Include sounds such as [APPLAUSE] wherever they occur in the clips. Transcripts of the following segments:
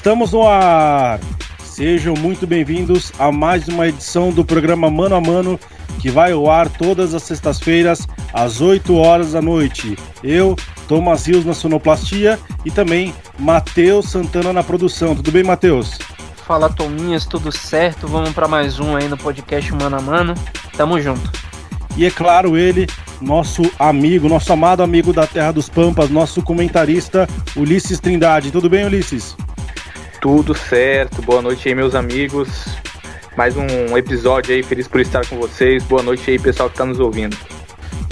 Estamos no ar! Sejam muito bem-vindos a mais uma edição do programa Mano a Mano, que vai ao ar todas as sextas-feiras, às 8 horas da noite. Eu, Thomas Rios na sonoplastia e também Matheus Santana na produção. Tudo bem, Matheus? Fala, Tominhas, tudo certo? Vamos para mais um aí no podcast Mano a Mano. Tamo junto. E é claro, ele, nosso amigo, nosso amado amigo da Terra dos Pampas, nosso comentarista Ulisses Trindade. Tudo bem, Ulisses? Tudo certo, boa noite aí, meus amigos. Mais um episódio aí, feliz por estar com vocês. Boa noite aí, pessoal que está nos ouvindo.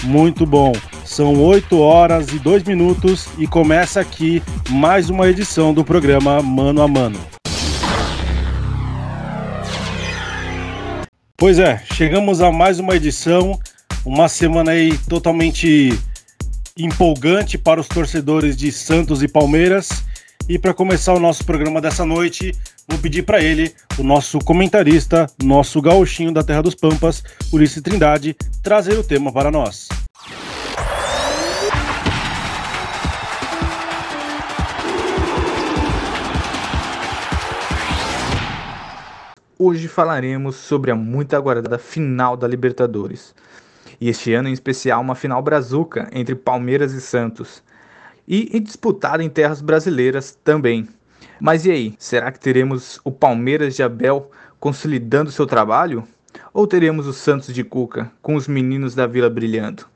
Muito bom. São 8 horas e 2 minutos e começa aqui mais uma edição do programa Mano a Mano. Pois é, chegamos a mais uma edição, uma semana aí totalmente empolgante para os torcedores de Santos e Palmeiras. E para começar o nosso programa dessa noite, vou pedir para ele, o nosso comentarista, nosso gauchinho da Terra dos Pampas, Ulisses Trindade, trazer o tema para nós. Hoje falaremos sobre a muito aguardada final da Libertadores. E este ano em especial uma final brazuca entre Palmeiras e Santos e disputada em terras brasileiras também. Mas e aí, será que teremos o Palmeiras de Abel consolidando seu trabalho? Ou teremos o Santos de Cuca com os meninos da Vila brilhando?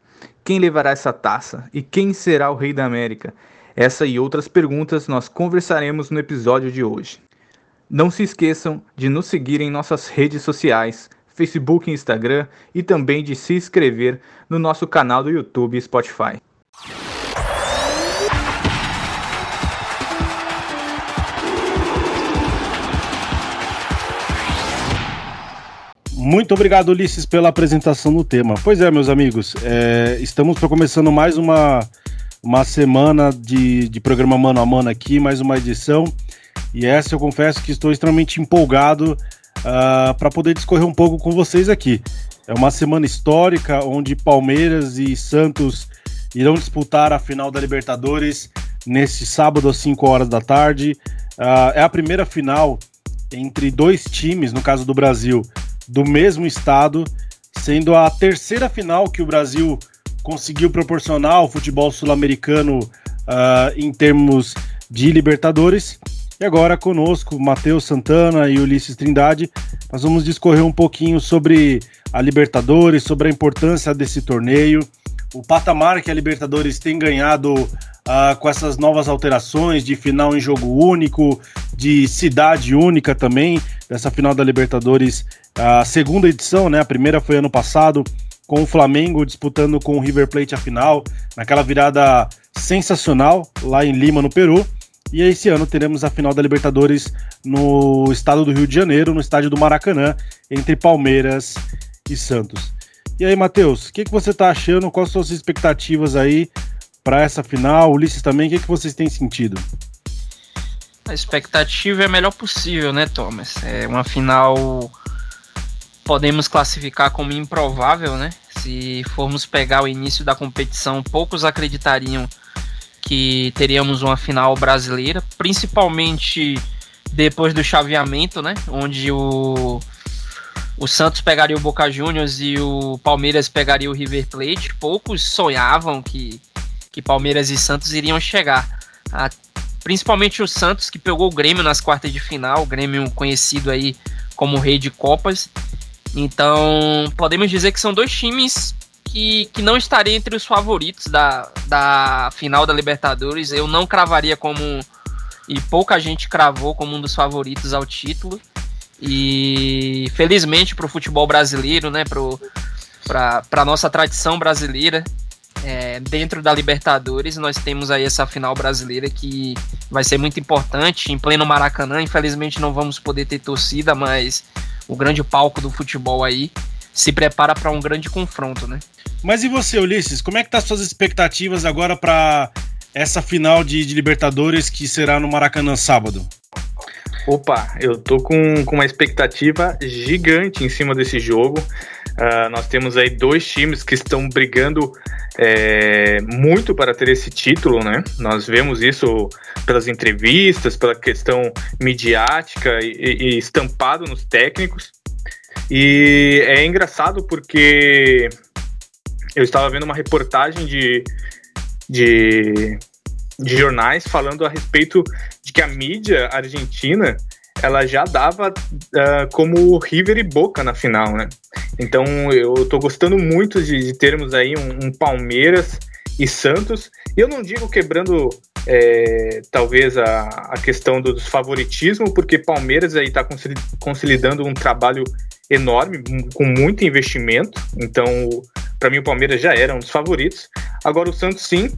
Quem levará essa taça e quem será o Rei da América? Essa e outras perguntas nós conversaremos no episódio de hoje. Não se esqueçam de nos seguir em nossas redes sociais, Facebook e Instagram, e também de se inscrever no nosso canal do YouTube e Spotify. Muito obrigado, Ulisses, pela apresentação do tema. Pois é, meus amigos, é, estamos começando mais uma, uma semana de, de programa mano a mano aqui, mais uma edição. E essa eu confesso que estou extremamente empolgado uh, ah, para poder discorrer um pouco com vocês aqui. É uma semana histórica onde Palmeiras e Santos irão disputar a final da Libertadores nesse sábado às 5 horas da tarde. Uh, é a primeira final entre dois times, no caso do Brasil, do mesmo estado, sendo a terceira final que o Brasil conseguiu proporcionar ao futebol sul-americano uh, em termos de Libertadores. E agora conosco, Matheus Santana e Ulisses Trindade, nós vamos discorrer um pouquinho sobre a Libertadores, sobre a importância desse torneio, o patamar que a Libertadores tem ganhado uh, com essas novas alterações de final em jogo único, de cidade única também, dessa final da Libertadores, a segunda edição, né? A primeira foi ano passado, com o Flamengo disputando com o River Plate a final, naquela virada sensacional lá em Lima, no Peru. E esse ano teremos a final da Libertadores no estado do Rio de Janeiro, no estádio do Maracanã, entre Palmeiras e Santos. E aí, Matheus, o que, que você está achando? Quais são as suas expectativas aí para essa final? Ulisses também, o que, que vocês têm sentido? A expectativa é a melhor possível, né, Thomas? É uma final podemos classificar como improvável, né? Se formos pegar o início da competição, poucos acreditariam que teríamos uma final brasileira, principalmente depois do chaveamento, né? Onde o, o Santos pegaria o Boca Juniors e o Palmeiras pegaria o River Plate. Poucos sonhavam que, que Palmeiras e Santos iriam chegar. A, principalmente o Santos, que pegou o Grêmio nas quartas de final, o Grêmio conhecido aí como rei de Copas. Então, podemos dizer que são dois times que, que não estariam entre os favoritos da, da final da Libertadores. Eu não cravaria como. E pouca gente cravou como um dos favoritos ao título. E felizmente para o futebol brasileiro, né, para a nossa tradição brasileira, é, dentro da Libertadores, nós temos aí essa final brasileira que vai ser muito importante em pleno Maracanã. Infelizmente não vamos poder ter torcida, mas o grande palco do futebol aí, se prepara para um grande confronto, né? Mas e você, Ulisses? Como é que tá suas expectativas agora para essa final de, de, Libertadores que será no Maracanã sábado? Opa, eu tô com, com uma expectativa gigante em cima desse jogo. Uh, nós temos aí dois times que estão brigando é, muito para ter esse título, né? Nós vemos isso pelas entrevistas, pela questão midiática e, e estampado nos técnicos. E é engraçado porque eu estava vendo uma reportagem de, de, de jornais falando a respeito de que a mídia argentina ela já dava uh, como River e Boca na final, né? Então eu tô gostando muito de, de termos aí um, um, Palmeiras e Santos. E eu não digo quebrando é, talvez a, a questão do, favoritismo, porque Palmeiras aí está consolidando um trabalho enorme, com muito investimento. Então, para mim, o Palmeiras já era um dos favoritos. Agora, o Santos, sim.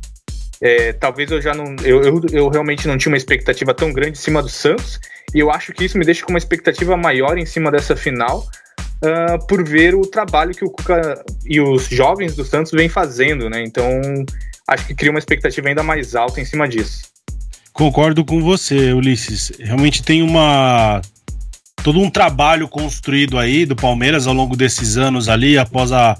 É, talvez eu já não. Eu, eu, eu, realmente não tinha uma expectativa tão grande em cima do Santos. E eu acho que isso me deixa com uma expectativa maior em cima dessa final. Uh, por ver o trabalho que o Cuca e os jovens do Santos vêm fazendo, né? Então, acho que cria uma expectativa ainda mais alta em cima disso. Concordo com você, Ulisses. Realmente tem uma todo um trabalho construído aí do Palmeiras ao longo desses anos ali, após a,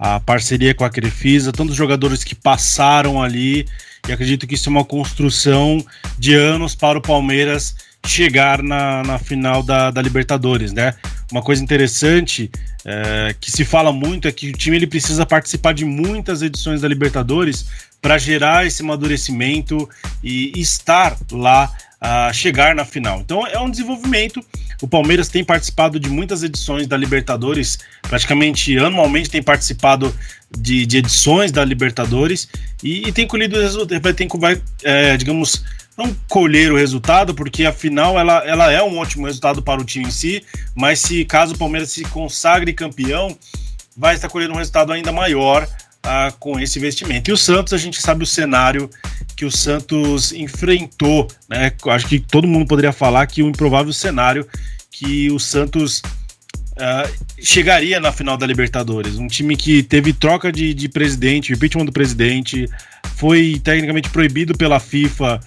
a parceria com a Crefisa, tantos jogadores que passaram ali, e acredito que isso é uma construção de anos para o Palmeiras chegar na, na final da, da Libertadores, né? Uma coisa interessante é, que se fala muito é que o time ele precisa participar de muitas edições da Libertadores para gerar esse amadurecimento e estar lá a chegar na final. Então é um desenvolvimento. O Palmeiras tem participado de muitas edições da Libertadores, praticamente anualmente tem participado de, de edições da Libertadores e, e tem colhido resultado, vai, tem, vai é, digamos, não colher o resultado, porque afinal ela, ela é um ótimo resultado para o time em si, mas se caso o Palmeiras se consagre campeão, vai estar colhendo um resultado ainda maior ah, com esse investimento. E o Santos, a gente sabe o cenário que o Santos enfrentou, né? Acho que todo mundo poderia falar que o improvável cenário que o Santos uh, chegaria na final da Libertadores. Um time que teve troca de, de presidente, impeachment do presidente, foi tecnicamente proibido pela FIFA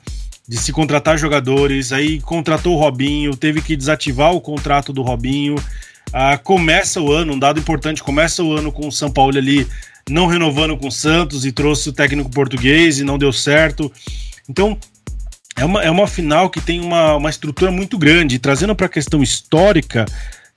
de se contratar jogadores, aí contratou o Robinho, teve que desativar o contrato do Robinho. Uh, começa o ano, um dado importante, começa o ano com o São Paulo ali não renovando com o Santos e trouxe o técnico português e não deu certo. Então, é uma, é uma final que tem uma, uma estrutura muito grande. Trazendo para a questão histórica,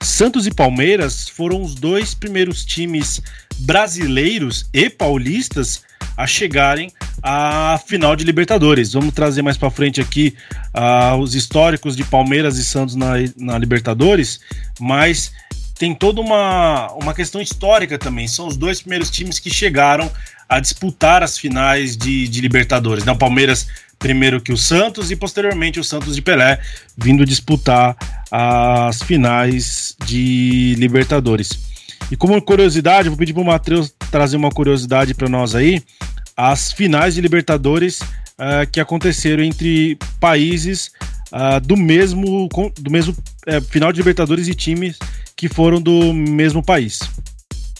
Santos e Palmeiras foram os dois primeiros times brasileiros e paulistas a chegarem à final de Libertadores. Vamos trazer mais para frente aqui uh, os históricos de Palmeiras e Santos na, na Libertadores, mas tem toda uma, uma questão histórica também. São os dois primeiros times que chegaram a disputar as finais de, de Libertadores. Né? O Palmeiras primeiro que o Santos e posteriormente o Santos de Pelé vindo disputar as finais de Libertadores. E como curiosidade, vou pedir para o Matheus trazer uma curiosidade para nós aí, as finais de Libertadores uh, que aconteceram entre países uh, do mesmo, do mesmo uh, final de Libertadores e times que foram do mesmo país.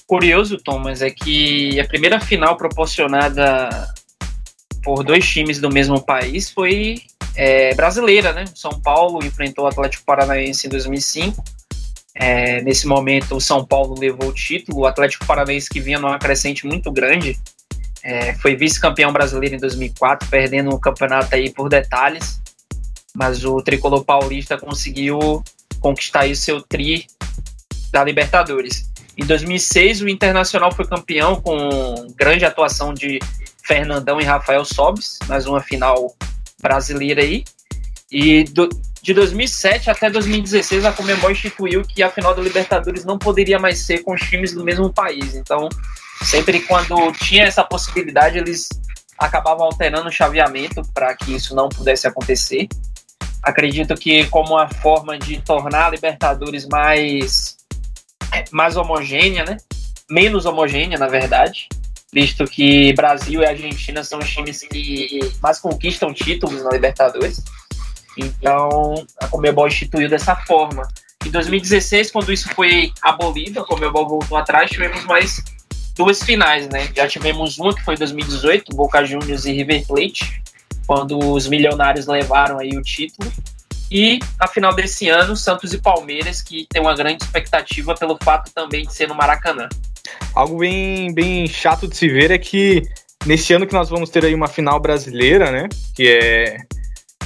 Curioso, Thomas, é que a primeira final proporcionada por dois times do mesmo país foi é, brasileira, né? São Paulo enfrentou o Atlético Paranaense em 2005. É, nesse momento, o São Paulo levou o título. O Atlético Paranaense, que vinha numa crescente muito grande, é, foi vice-campeão brasileiro em 2004, perdendo o campeonato aí por detalhes. Mas o tricolor paulista conseguiu conquistar aí seu tri da Libertadores. Em 2006, o Internacional foi campeão com grande atuação de Fernandão e Rafael Sobis, mais uma final brasileira aí. E do, de 2007 até 2016, a Comembol instituiu que a final da Libertadores não poderia mais ser com os times do mesmo país. Então, sempre quando tinha essa possibilidade, eles acabavam alterando o chaveamento para que isso não pudesse acontecer. Acredito que como uma forma de tornar a Libertadores mais mais homogênea, né? Menos homogênea, na verdade, visto que Brasil e Argentina são os times que mais conquistam títulos na Libertadores. Então, a Comebol instituiu dessa forma. Em 2016, quando isso foi abolido, a Comebol voltou atrás, tivemos mais duas finais, né? Já tivemos uma que foi em 2018, Boca Juniors e River Plate, quando os milionários levaram aí o título. E a final desse ano, Santos e Palmeiras, que tem uma grande expectativa pelo fato também de ser no Maracanã. Algo bem, bem chato de se ver é que nesse ano que nós vamos ter aí uma final brasileira, né? Que é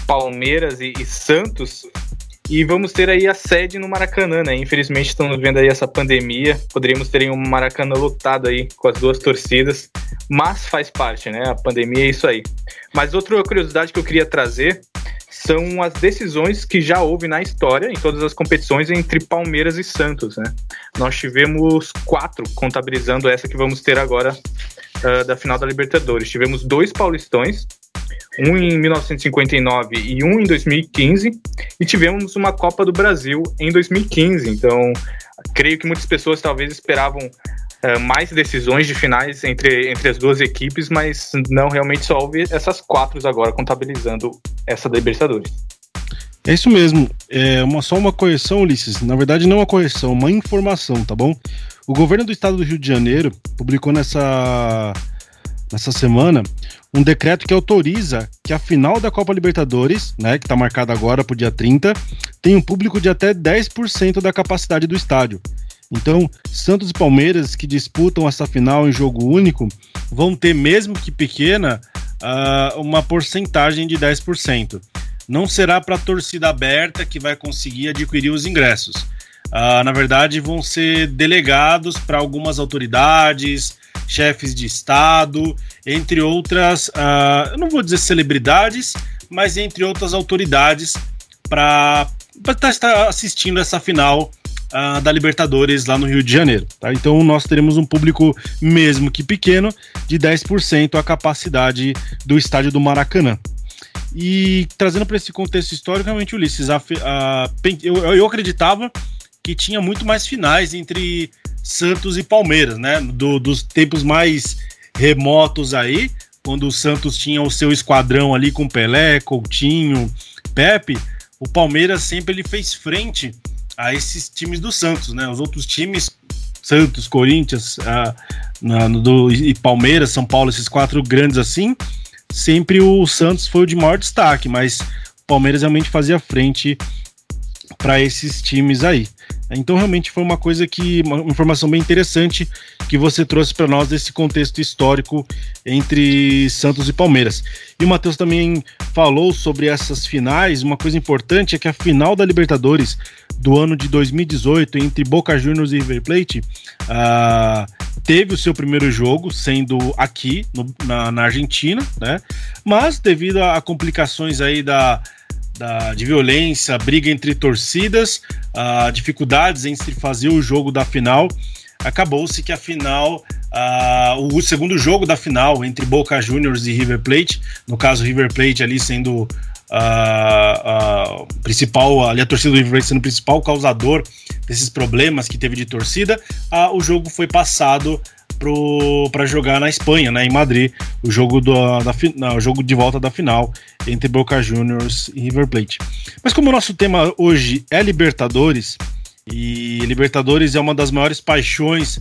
Palmeiras e, e Santos. E vamos ter aí a sede no Maracanã, né? Infelizmente estamos vendo aí essa pandemia. Poderíamos ter um Maracanã lotado aí com as duas torcidas, mas faz parte, né? A pandemia é isso aí. Mas outra curiosidade que eu queria trazer são as decisões que já houve na história, em todas as competições, entre Palmeiras e Santos. Né? Nós tivemos quatro, contabilizando essa que vamos ter agora uh, da final da Libertadores. Tivemos dois paulistões, um em 1959 e um em 2015, e tivemos uma Copa do Brasil em 2015. Então, creio que muitas pessoas talvez esperavam uh, mais decisões de finais entre, entre as duas equipes, mas não realmente só houve essas quatro agora, contabilizando essa da Libertadores. É isso mesmo. É uma, só uma correção, Ulisses. Na verdade, não uma correção, uma informação, tá bom? O governo do estado do Rio de Janeiro publicou nessa, nessa semana um decreto que autoriza que a final da Copa Libertadores, né, que está marcada agora para o dia 30, tenha um público de até 10% da capacidade do estádio. Então, Santos e Palmeiras, que disputam essa final em jogo único, vão ter, mesmo que pequena, uh, uma porcentagem de 10%. Não será para a torcida aberta que vai conseguir adquirir os ingressos. Uh, na verdade, vão ser delegados para algumas autoridades, chefes de Estado, entre outras, uh, eu não vou dizer celebridades, mas entre outras autoridades, para estar assistindo essa final uh, da Libertadores lá no Rio de Janeiro. Tá? Então nós teremos um público, mesmo que pequeno, de 10% a capacidade do estádio do Maracanã. E trazendo para esse contexto histórico, realmente, Ulisses, a, a, eu, eu acreditava que tinha muito mais finais entre Santos e Palmeiras, né? Do, dos tempos mais remotos aí, quando o Santos tinha o seu esquadrão ali com Pelé, Coutinho, Pepe, o Palmeiras sempre ele fez frente a esses times do Santos, né? Os outros times, Santos, Corinthians do, e Palmeiras, São Paulo, esses quatro grandes assim, sempre o Santos foi o de maior destaque, mas o Palmeiras realmente fazia frente para esses times aí. Então realmente foi uma coisa que uma informação bem interessante que você trouxe para nós desse contexto histórico entre Santos e Palmeiras. E o Matheus também falou sobre essas finais. Uma coisa importante é que a final da Libertadores do ano de 2018 entre Boca Juniors e River Plate uh, teve o seu primeiro jogo sendo aqui no, na, na Argentina, né? Mas devido a complicações aí da da, de violência, briga entre torcidas, uh, dificuldades entre fazer o jogo da final. Acabou-se que a final, uh, o segundo jogo da final entre Boca Juniors e River Plate, no caso River Plate ali sendo uh, principal, ali a torcida do River Plate sendo o principal causador desses problemas que teve de torcida, o jogo foi passado para jogar na Espanha, né, em Madrid, o jogo, do, da, o jogo de volta da final entre Boca Juniors e River Plate. Mas como o nosso tema hoje é Libertadores, e Libertadores é uma das maiores paixões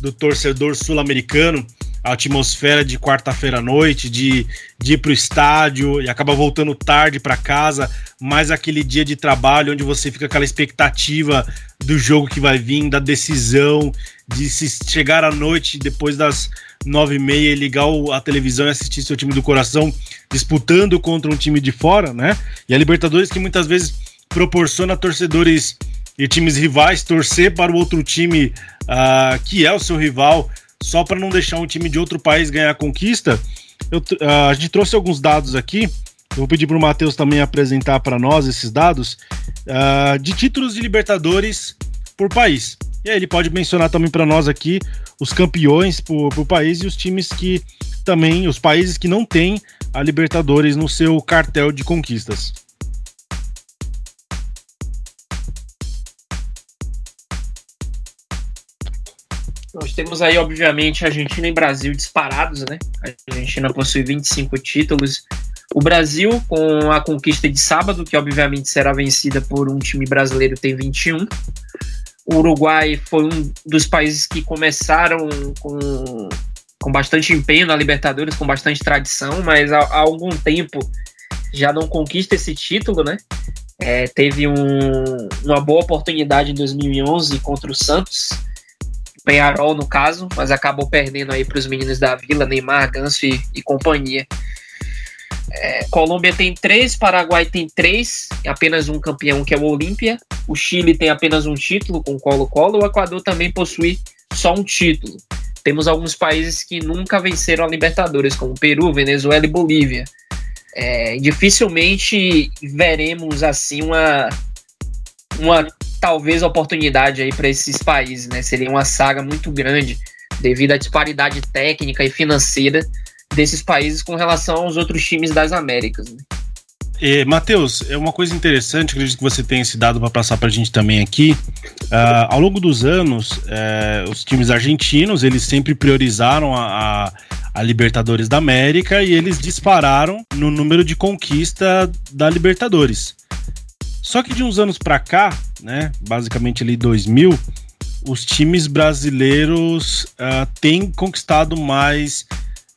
do torcedor sul-americano, a atmosfera de quarta-feira à noite, de, de ir para o estádio e acaba voltando tarde para casa, mais aquele dia de trabalho onde você fica aquela expectativa do jogo que vai vir, da decisão, de se chegar à noite depois das nove e meia e ligar a televisão e assistir seu time do coração disputando contra um time de fora, né? E a Libertadores que muitas vezes proporciona torcedores e times rivais torcer para o outro time uh, que é o seu rival só para não deixar um time de outro país ganhar a conquista, eu, uh, a gente trouxe alguns dados aqui. Eu vou pedir para o Matheus também apresentar para nós esses dados uh, de títulos de Libertadores por país. E aí ele pode mencionar também para nós aqui os campeões por, por país e os times que também, os países que não têm a Libertadores no seu cartel de conquistas. Nós temos aí, obviamente, Argentina e Brasil disparados, né? A Argentina possui 25 títulos. O Brasil, com a conquista de sábado, que obviamente será vencida por um time brasileiro, tem 21. O Uruguai foi um dos países que começaram com, com bastante empenho na Libertadores, com bastante tradição, mas há, há algum tempo já não conquista esse título, né? É, teve um, uma boa oportunidade em 2011 contra o Santos, Penharol no caso, mas acabou perdendo aí para os meninos da Vila, Neymar, Ganso e, e companhia. É, Colômbia tem três, Paraguai tem três, apenas um campeão que é o Olímpia. O Chile tem apenas um título com Colo-Colo. O Equador também possui só um título. Temos alguns países que nunca venceram a Libertadores, como Peru, Venezuela e Bolívia. É, dificilmente veremos assim uma, uma talvez oportunidade aí para esses países, né? Seria uma saga muito grande devido à disparidade técnica e financeira desses países com relação aos outros times das Américas. Né? É, Matheus, é uma coisa interessante, acredito que você tenha esse dado para passar para a gente também aqui. Uh, ao longo dos anos, uh, os times argentinos eles sempre priorizaram a, a, a, Libertadores da América e eles dispararam no número de conquista da Libertadores. Só que de uns anos para cá, né, basicamente ali 2000, os times brasileiros uh, têm conquistado mais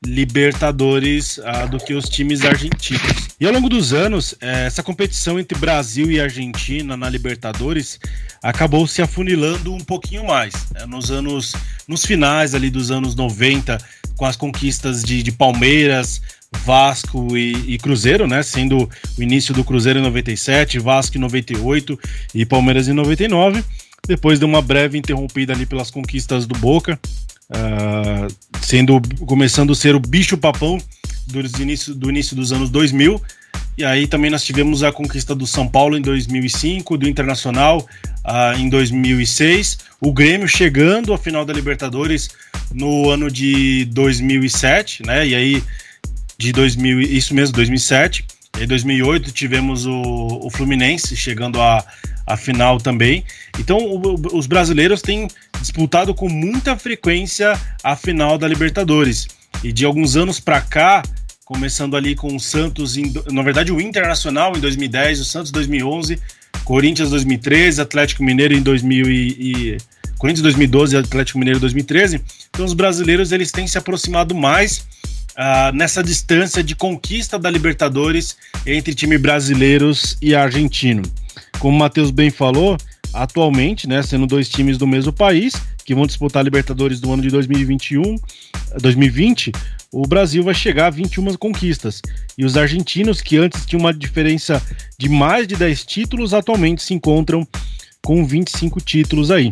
Libertadores uh, do que os times argentinos. E ao longo dos anos, eh, essa competição entre Brasil e Argentina na Libertadores acabou se afunilando um pouquinho mais. Né? Nos anos, nos finais ali dos anos 90, com as conquistas de, de Palmeiras, Vasco e, e, Cruzeiro, né? Sendo o início do Cruzeiro em 97, Vasco em 98 e Palmeiras em 99. Depois de uma breve interrompida ali pelas conquistas do Boca, uh, sendo começando a ser o bicho papão do início, do início dos anos 2000. E aí também nós tivemos a conquista do São Paulo em 2005, do Internacional uh, em 2006, o Grêmio chegando à final da Libertadores no ano de 2007, né? E aí de 2000, isso mesmo, 2007. Em 2008 tivemos o, o Fluminense chegando à, à final também. Então o, os brasileiros têm disputado com muita frequência a final da Libertadores. E de alguns anos para cá, começando ali com o Santos, em, na verdade o Internacional em 2010, o Santos 2011, Corinthians 2013, Atlético Mineiro em 2000 e, e Corinthians 2012 e Atlético Mineiro 2013. Então os brasileiros eles têm se aproximado mais uh, nessa distância de conquista da Libertadores entre time brasileiros e argentino. Como o Matheus bem falou, atualmente, né, sendo dois times do mesmo país que vão disputar a Libertadores do ano de 2021, 2020, o Brasil vai chegar a 21 conquistas. E os argentinos, que antes tinham uma diferença de mais de 10 títulos, atualmente se encontram com 25 títulos aí.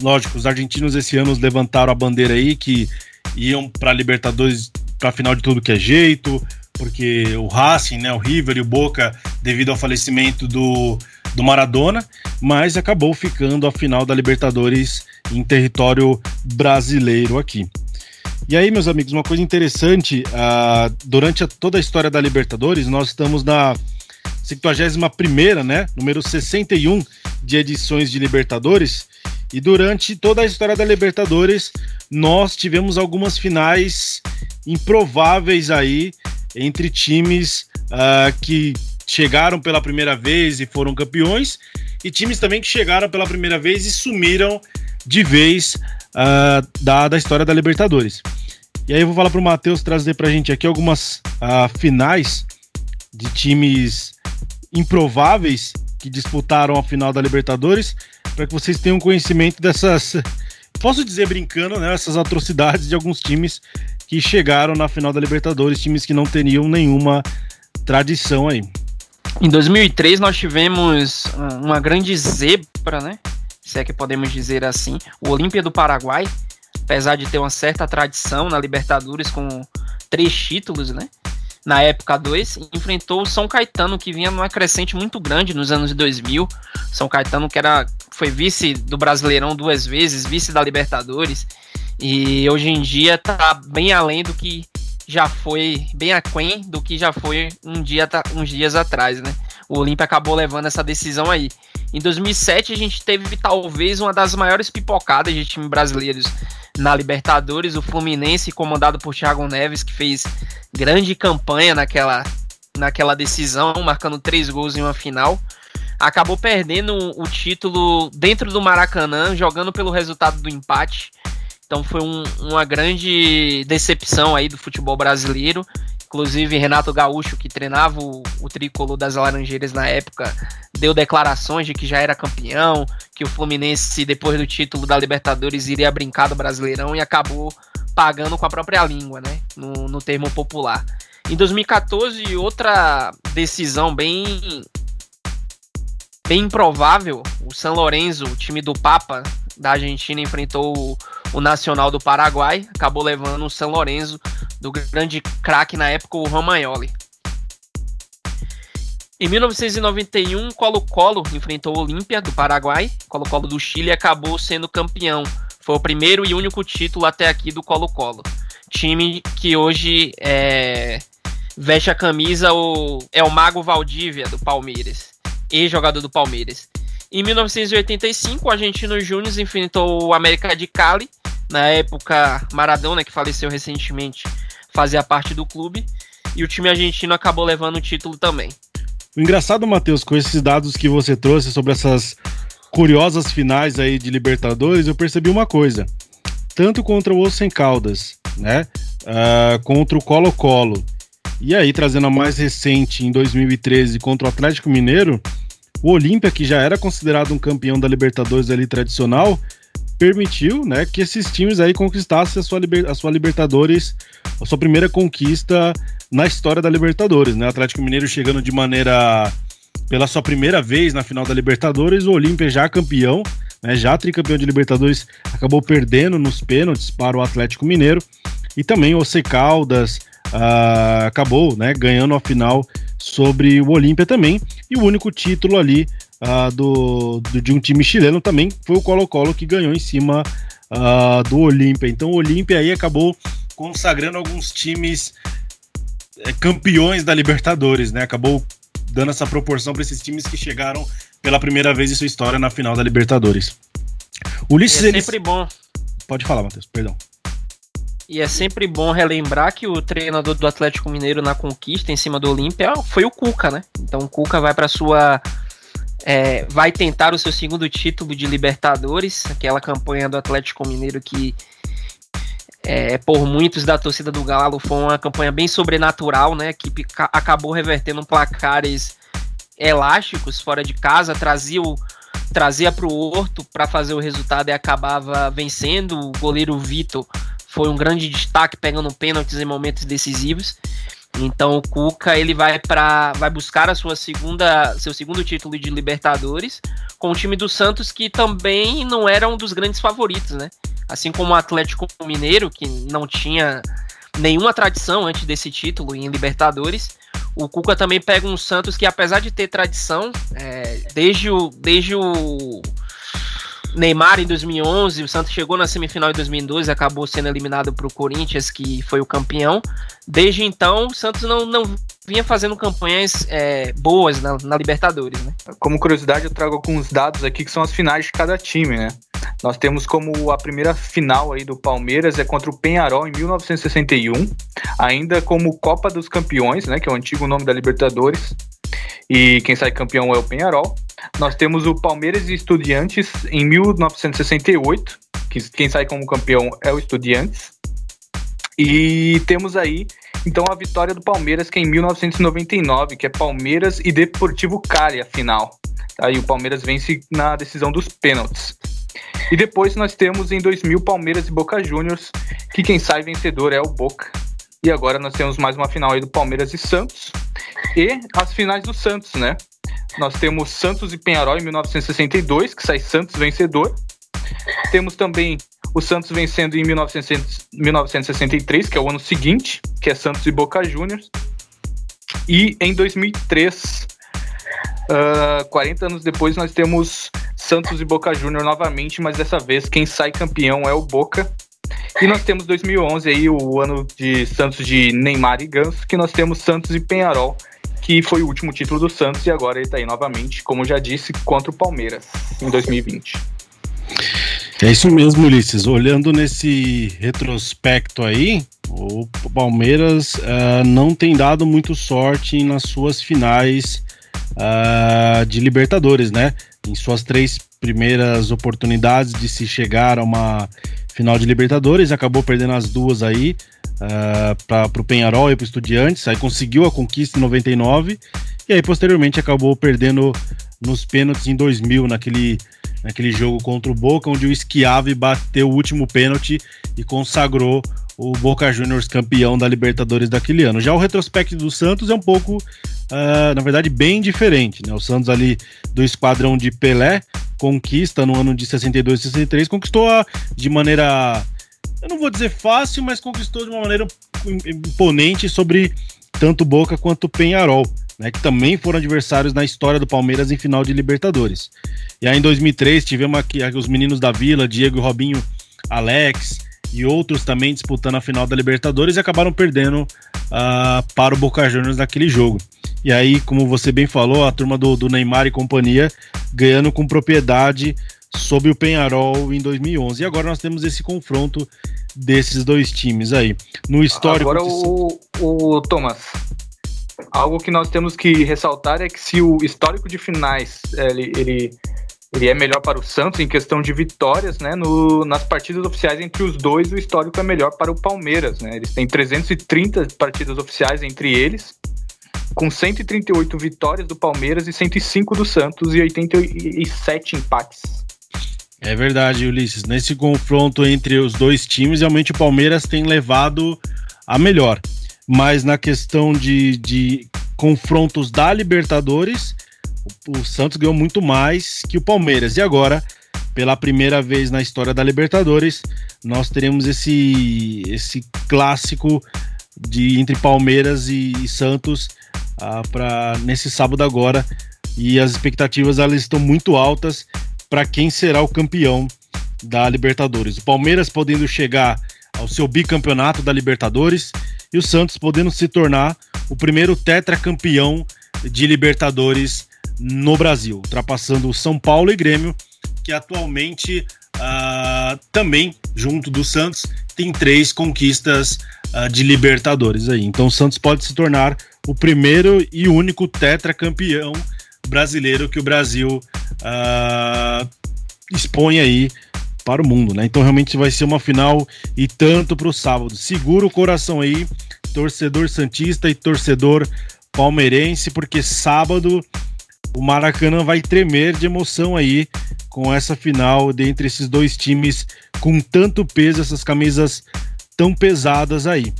Lógico, os argentinos esse ano levantaram a bandeira aí que iam para Libertadores para final de tudo que é jeito, porque o Racing, né, o River e o Boca, devido ao falecimento do, do Maradona, mas acabou ficando a final da Libertadores em território brasileiro aqui. E aí, meus amigos, uma coisa interessante, uh, durante a, toda a história da Libertadores, nós estamos na 51ª, né, número 61 de edições de Libertadores, e durante toda a história da Libertadores, nós tivemos algumas finais improváveis aí entre times uh, que chegaram pela primeira vez e foram campeões, e times também que chegaram pela primeira vez e sumiram de vez uh, da, da história da Libertadores. E aí eu vou falar para o Matheus trazer para a gente aqui algumas uh, finais de times improváveis que disputaram a final da Libertadores, para que vocês tenham conhecimento dessas, posso dizer brincando, né, essas atrocidades de alguns times que chegaram na final da Libertadores, times que não teriam nenhuma tradição aí. Em 2003 nós tivemos uma grande zebra, né? Se é que podemos dizer assim, o Olímpia do Paraguai, apesar de ter uma certa tradição na Libertadores com três títulos, né? Na época 2, enfrentou o São Caetano, que vinha numa crescente muito grande nos anos 2000. São Caetano, que era, foi vice do Brasileirão duas vezes, vice da Libertadores, e hoje em dia tá bem além do que já foi, bem aquém do que já foi um dia, uns dias atrás, né? O Olímpia acabou levando essa decisão aí. Em 2007, a gente teve talvez uma das maiores pipocadas de time brasileiros na Libertadores, o Fluminense, comandado por Thiago Neves, que fez grande campanha naquela, naquela decisão, marcando três gols em uma final. Acabou perdendo o título dentro do Maracanã, jogando pelo resultado do empate. Então foi um, uma grande decepção aí do futebol brasileiro. Inclusive, Renato Gaúcho, que treinava o, o tricolor das Laranjeiras na época, deu declarações de que já era campeão, que o Fluminense, depois do título da Libertadores, iria brincar do Brasileirão e acabou pagando com a própria língua, né? No, no termo popular. Em 2014, outra decisão bem bem improvável, o San Lorenzo, o time do Papa da Argentina, enfrentou o, o Nacional do Paraguai, acabou levando o San Lorenzo do grande craque na época, o Romagnoli. Em 1991, Colo-Colo enfrentou o Olímpia do Paraguai, Colo-Colo do Chile acabou sendo campeão. Foi o primeiro e único título até aqui do Colo-Colo. Time que hoje é, veste a camisa o, é o Mago Valdívia do Palmeiras, ex-jogador do Palmeiras. Em 1985, o Argentino Júnior enfrentou o América de Cali, na época Maradona, que faleceu recentemente, fazia parte do clube, e o time argentino acabou levando o título também. O engraçado, Matheus, com esses dados que você trouxe sobre essas curiosas finais aí de Libertadores, eu percebi uma coisa. Tanto contra o Ossen Caldas, né? Uh, contra o Colo-Colo e aí, trazendo a mais recente, em 2013, contra o Atlético Mineiro, o Olímpia, que já era considerado um campeão da Libertadores ali tradicional, permitiu né, que esses times aí conquistassem a sua, a sua Libertadores, a sua primeira conquista na história da Libertadores. Né? Atlético Mineiro chegando de maneira pela sua primeira vez na final da Libertadores, o Olímpia já campeão, né, já tricampeão de Libertadores, acabou perdendo nos pênaltis para o Atlético Mineiro. E também o C Caldas, uh, acabou né, ganhando a final sobre o Olímpia também. E o único título ali uh, do, do, de um time chileno também foi o Colo-Colo que ganhou em cima uh, do Olímpia. Então o Olímpia aí acabou consagrando alguns times é, campeões da Libertadores, né? Acabou dando essa proporção para esses times que chegaram pela primeira vez em sua história na final da Libertadores. Ulisses, é sempre ele... bom. Pode falar, Matheus, perdão. E é sempre bom relembrar que o treinador do Atlético Mineiro na conquista em cima do Olímpia foi o Cuca, né? Então o Cuca vai para sua é, vai tentar o seu segundo título de Libertadores, aquela campanha do Atlético Mineiro que é, por muitos da torcida do Galo foi uma campanha bem sobrenatural, né? A equipe acabou revertendo placares elásticos fora de casa, trazia o trazia para o Horto para fazer o resultado e acabava vencendo. O goleiro Vitor foi um grande destaque pegando pênaltis em momentos decisivos. Então o Cuca ele vai para vai buscar a sua segunda seu segundo título de Libertadores com o time do Santos que também não era um dos grandes favoritos, né? Assim como o Atlético Mineiro que não tinha nenhuma tradição antes desse título em Libertadores, o Cuca também pega um Santos que apesar de ter tradição é, desde o desde o Neymar em 2011, o Santos chegou na semifinal em 2012 acabou sendo eliminado para o Corinthians, que foi o campeão. Desde então, o Santos não, não vinha fazendo campanhas é, boas na, na, Libertadores, né? Como curiosidade, eu trago alguns dados aqui que são as finais de cada time, né? Nós temos como a primeira final aí do Palmeiras é contra o Penharol em 1961, ainda como Copa dos Campeões, né, que é o antigo nome da Libertadores. E quem sai campeão é o Penharol. Nós temos o Palmeiras e Estudiantes em 1968, que quem sai como campeão é o Estudiantes. E temos aí, então, a vitória do Palmeiras, que é em 1999, que é Palmeiras e Deportivo Cali, a final. Aí o Palmeiras vence na decisão dos pênaltis. E depois nós temos em 2000 Palmeiras e Boca Juniors, que quem sai vencedor é o Boca. E agora nós temos mais uma final aí do Palmeiras e Santos. E as finais do Santos, né? Nós temos Santos e Penharol em 1962, que sai Santos vencedor. Temos também o Santos vencendo em 1963, que é o ano seguinte, que é Santos e Boca Juniors. E em 2003, uh, 40 anos depois, nós temos Santos e Boca Juniors novamente, mas dessa vez quem sai campeão é o Boca. E nós temos 2011 aí, o ano de Santos de Neymar e Ganso, que nós temos Santos e Penharol, que foi o último título do Santos e agora ele está aí novamente, como já disse, contra o Palmeiras em 2020. É isso mesmo, Ulisses. Olhando nesse retrospecto aí, o Palmeiras uh, não tem dado muito sorte nas suas finais uh, de Libertadores, né? Em suas três primeiras oportunidades de se chegar a uma final de Libertadores, acabou perdendo as duas aí uh, para o Penharol e para o Estudiantes, aí conseguiu a conquista em 99 e aí posteriormente acabou perdendo nos pênaltis em 2000, naquele, naquele jogo contra o Boca, onde o Schiavi bateu o último pênalti e consagrou o Boca Juniors campeão da Libertadores daquele ano. Já o retrospecto do Santos é um pouco, uh, na verdade, bem diferente. Né? O Santos ali do esquadrão de Pelé conquista no ano de 62 e 63, conquistou a, de maneira eu não vou dizer fácil, mas conquistou de uma maneira imponente sobre tanto Boca quanto Penharol, né, que também foram adversários na história do Palmeiras em final de Libertadores. E aí em 2003 tivemos aqui os meninos da Vila, Diego, Robinho, Alex e outros também disputando a final da Libertadores e acabaram perdendo uh, para o Boca Juniors naquele jogo. E aí, como você bem falou, a turma do, do Neymar e companhia ganhando com propriedade sob o Penharol em 2011. E agora nós temos esse confronto desses dois times aí. No histórico. Agora o, o Thomas. Algo que nós temos que ressaltar é que se o histórico de finais ele, ele, ele é melhor para o Santos em questão de vitórias, né? No, nas partidas oficiais entre os dois, o histórico é melhor para o Palmeiras, né? Eles têm 330 partidas oficiais entre eles, com 138 vitórias do Palmeiras e 105 do Santos e 87 empates. É verdade, Ulisses. Nesse confronto entre os dois times, realmente o Palmeiras tem levado a melhor. Mas na questão de, de confrontos da Libertadores, o, Santos ganhou muito mais que o Palmeiras. E agora, pela primeira vez na história da Libertadores, nós teremos esse, esse clássico de entre Palmeiras e, e Santos ah, para nesse sábado agora. E as expectativas elas estão muito altas para quem será o campeão da Libertadores. O Palmeiras podendo chegar ao seu bicampeonato da Libertadores e o Santos podendo se tornar o primeiro tetracampeão de Libertadores no Brasil, ultrapassando o São Paulo e Grêmio, que atualmente uh, também, junto do Santos, tem três conquistas uh, de Libertadores aí. Então o Santos pode se tornar o primeiro e único tetracampeão brasileiro que o Brasil uh, expõe aí para o mundo, né? Então realmente vai ser uma final e tanto para o sábado. Segura o coração aí, torcedor santista e torcedor palmeirense, porque sábado o Maracanã vai tremer de emoção aí com essa final dentre esses dois times com tanto peso, essas camisas tão pesadas aí.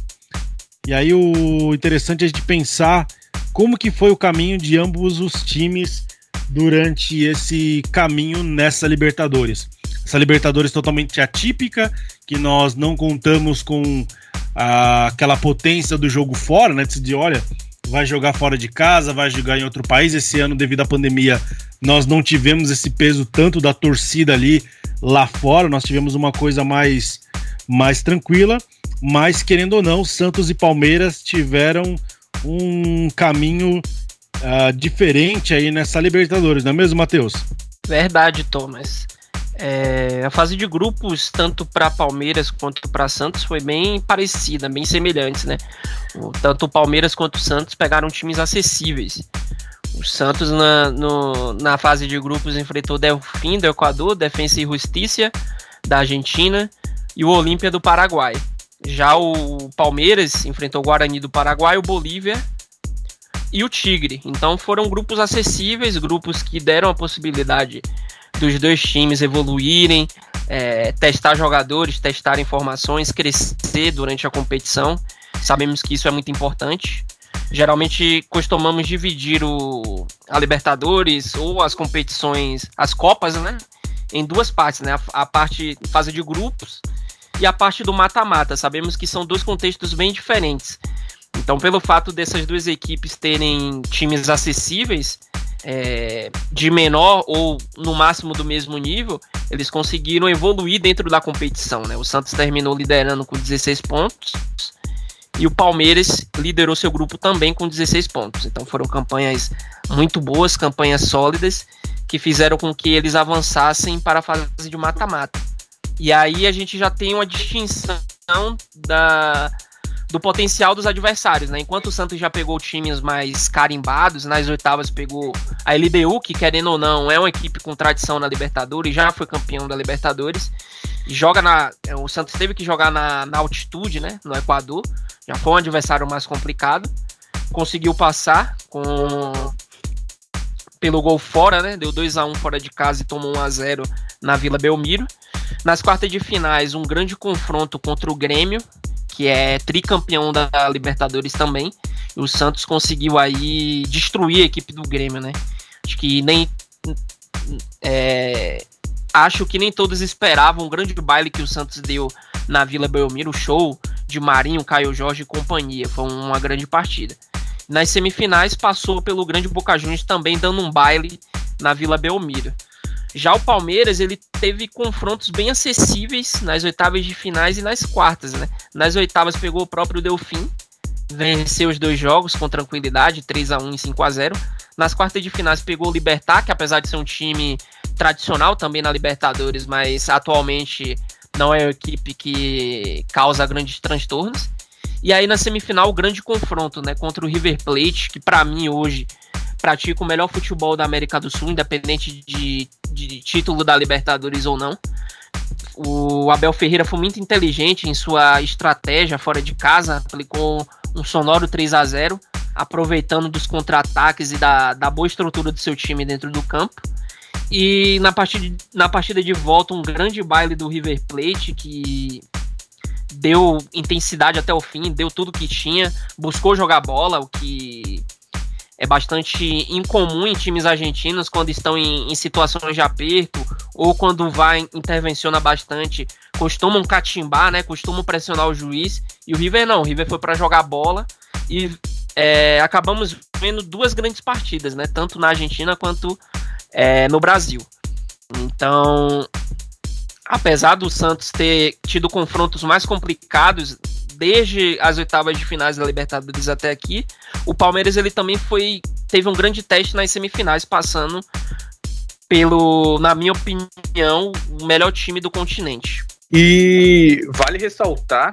E aí o interessante é gente pensar como que foi o caminho de ambos os times durante esse caminho nessa Libertadores. Essa Libertadores totalmente atípica, que nós não contamos com a, aquela potência do jogo fora, né? De olha, vai jogar fora de casa, vai jogar em outro país. Esse ano, devido à pandemia, nós não tivemos esse peso tanto da torcida ali lá fora, nós tivemos uma coisa mais, mais tranquila. Mas, querendo ou não, Santos e Palmeiras tiveram um caminho uh, diferente aí nessa Libertadores, não é mesmo, Matheus? Verdade, Thomas. É, a fase de grupos, tanto para Palmeiras quanto para Santos, foi bem parecida, bem semelhante, né? O, tanto o Palmeiras quanto o Santos pegaram times acessíveis. O Santos, na, no, na fase de grupos, enfrentou Delfim do Equador, Defensa e Justiça da Argentina e o Olímpia do Paraguai. Já o Palmeiras enfrentou o Guarani do Paraguai, o Bolívia e o Tigre. Então foram grupos acessíveis, grupos que deram a possibilidade dos dois times evoluírem, é, testar jogadores, testar informações, crescer durante a competição. Sabemos que isso é muito importante. Geralmente costumamos dividir o, a Libertadores ou as competições, as Copas, né? Em duas partes, né? A, a parte fase de grupos e a parte do mata-mata. Sabemos que são dois contextos bem diferentes. Então, pelo fato dessas duas equipes terem times acessíveis, é, de menor ou no máximo do mesmo nível, eles conseguiram evoluir dentro da competição. Né? O Santos terminou liderando com 16 pontos e o Palmeiras liderou seu grupo também com 16 pontos. Então foram campanhas muito boas, campanhas sólidas, que fizeram com que eles avançassem para a fase de mata-mata. E aí a gente já tem uma distinção da, do potencial dos adversários, né? Enquanto o Santos já pegou times mais carimbados, nas oitavas pegou a LDU, que querendo ou não, é uma equipe com tradição na Libertadores, já foi campeão da Libertadores. Joga na. É, o Santos teve que jogar na, na altitude, né? No Equador. Já foi um adversário mais complicado. Conseguiu passar com pelo gol fora, né? Deu 2 a 1 fora de casa e tomou 1 a 0 na Vila Belmiro. Nas quartas de finais, um grande confronto contra o Grêmio, que é tricampeão da Libertadores também. E o Santos conseguiu aí destruir a equipe do Grêmio, né? Acho que nem é, acho que nem todos esperavam o grande baile que o Santos deu na Vila Belmiro, o show de Marinho, Caio Jorge e companhia. Foi uma grande partida. Nas semifinais passou pelo Grande Boca Juniors também dando um baile na Vila Belmiro. Já o Palmeiras, ele teve confrontos bem acessíveis nas oitavas de finais e nas quartas, né? Nas oitavas pegou o próprio Delfim, venceu os dois jogos com tranquilidade, 3 a 1 e 5 a 0. Nas quartas de finais pegou o Libertar, que apesar de ser um time tradicional também na Libertadores, mas atualmente não é uma equipe que causa grandes transtornos. E aí na semifinal o grande confronto, né, contra o River Plate, que para mim hoje pratica o melhor futebol da América do Sul, independente de, de título da Libertadores ou não. O Abel Ferreira foi muito inteligente em sua estratégia fora de casa, aplicou um sonoro 3 a 0 aproveitando dos contra-ataques e da, da boa estrutura do seu time dentro do campo. E na partida, na partida de volta, um grande baile do River Plate, que deu intensidade até o fim, deu tudo que tinha, buscou jogar bola, o que é bastante incomum em times argentinos quando estão em, em, situações de aperto ou quando vai intervenciona bastante, costumam catimbar, né? Costumam pressionar o juiz. E o River não, o River foi para jogar bola e é, acabamos vendo duas grandes partidas, né? Tanto na Argentina quanto é, no Brasil. Então, apesar do Santos ter tido confrontos mais complicados desde as oitavas de finais da Libertadores até aqui, o Palmeiras ele também foi teve um grande teste nas semifinais, passando pelo, na minha opinião, o melhor time do continente. E vale ressaltar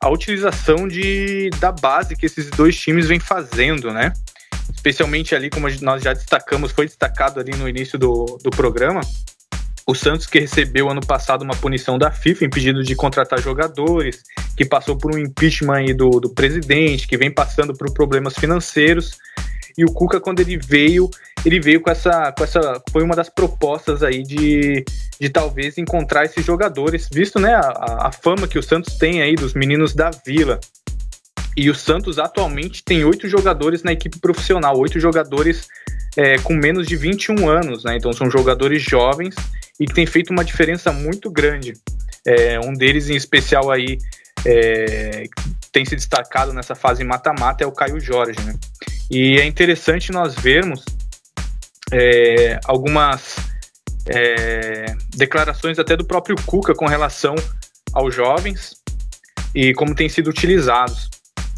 a utilização de, da base que esses dois times vêm fazendo, né? Especialmente ali, como nós já destacamos, foi destacado ali no início do, do programa, o Santos que recebeu ano passado uma punição da FIFA impedindo de contratar jogadores, que passou por um impeachment aí do, do presidente, que vem passando por problemas financeiros. E o Cuca, quando ele veio, ele veio com essa, com essa. Foi uma das propostas aí de, de talvez encontrar esses jogadores, visto né, a, a fama que o Santos tem aí dos meninos da vila. E o Santos atualmente tem oito jogadores na equipe profissional, oito jogadores é, com menos de 21 anos, né? Então são jogadores jovens e que tem feito uma diferença muito grande. É, um deles em especial aí é, tem se destacado nessa fase mata-mata é o Caio Jorge, né? E é interessante nós vermos é, algumas é, declarações até do próprio Cuca com relação aos jovens e como têm sido utilizados.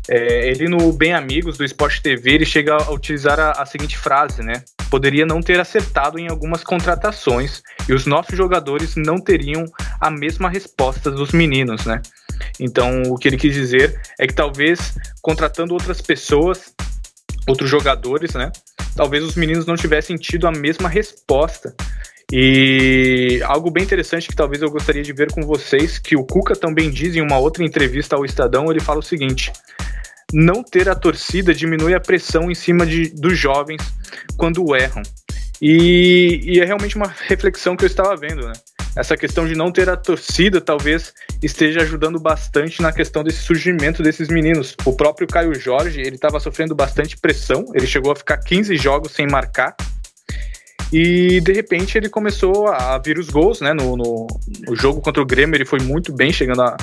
É, ele no Bem Amigos do Esporte TV ele chega a utilizar a, a, seguinte frase, né? Poderia não ter acertado em algumas contratações e os nossos jogadores não teriam a mesma resposta dos meninos, né? Então o que ele quis dizer é que talvez contratando outras pessoas, outros jogadores, né? Talvez os meninos não tivessem tido a mesma resposta. E algo bem interessante que talvez eu gostaria de ver com vocês, que o Cuca também diz em uma outra entrevista ao Estadão, ele fala o seguinte: não ter a torcida diminui a pressão em cima de, dos jovens quando erram. E, e, é realmente uma reflexão que eu estava vendo, né? Essa questão de não ter a torcida talvez esteja ajudando bastante na questão desse surgimento desses meninos. O próprio Caio Jorge, ele estava sofrendo bastante pressão, ele chegou a ficar 15 jogos sem marcar. E de repente ele começou a vir os gols, né? No, no, no jogo contra o Grêmio ele foi muito bem, chegando a,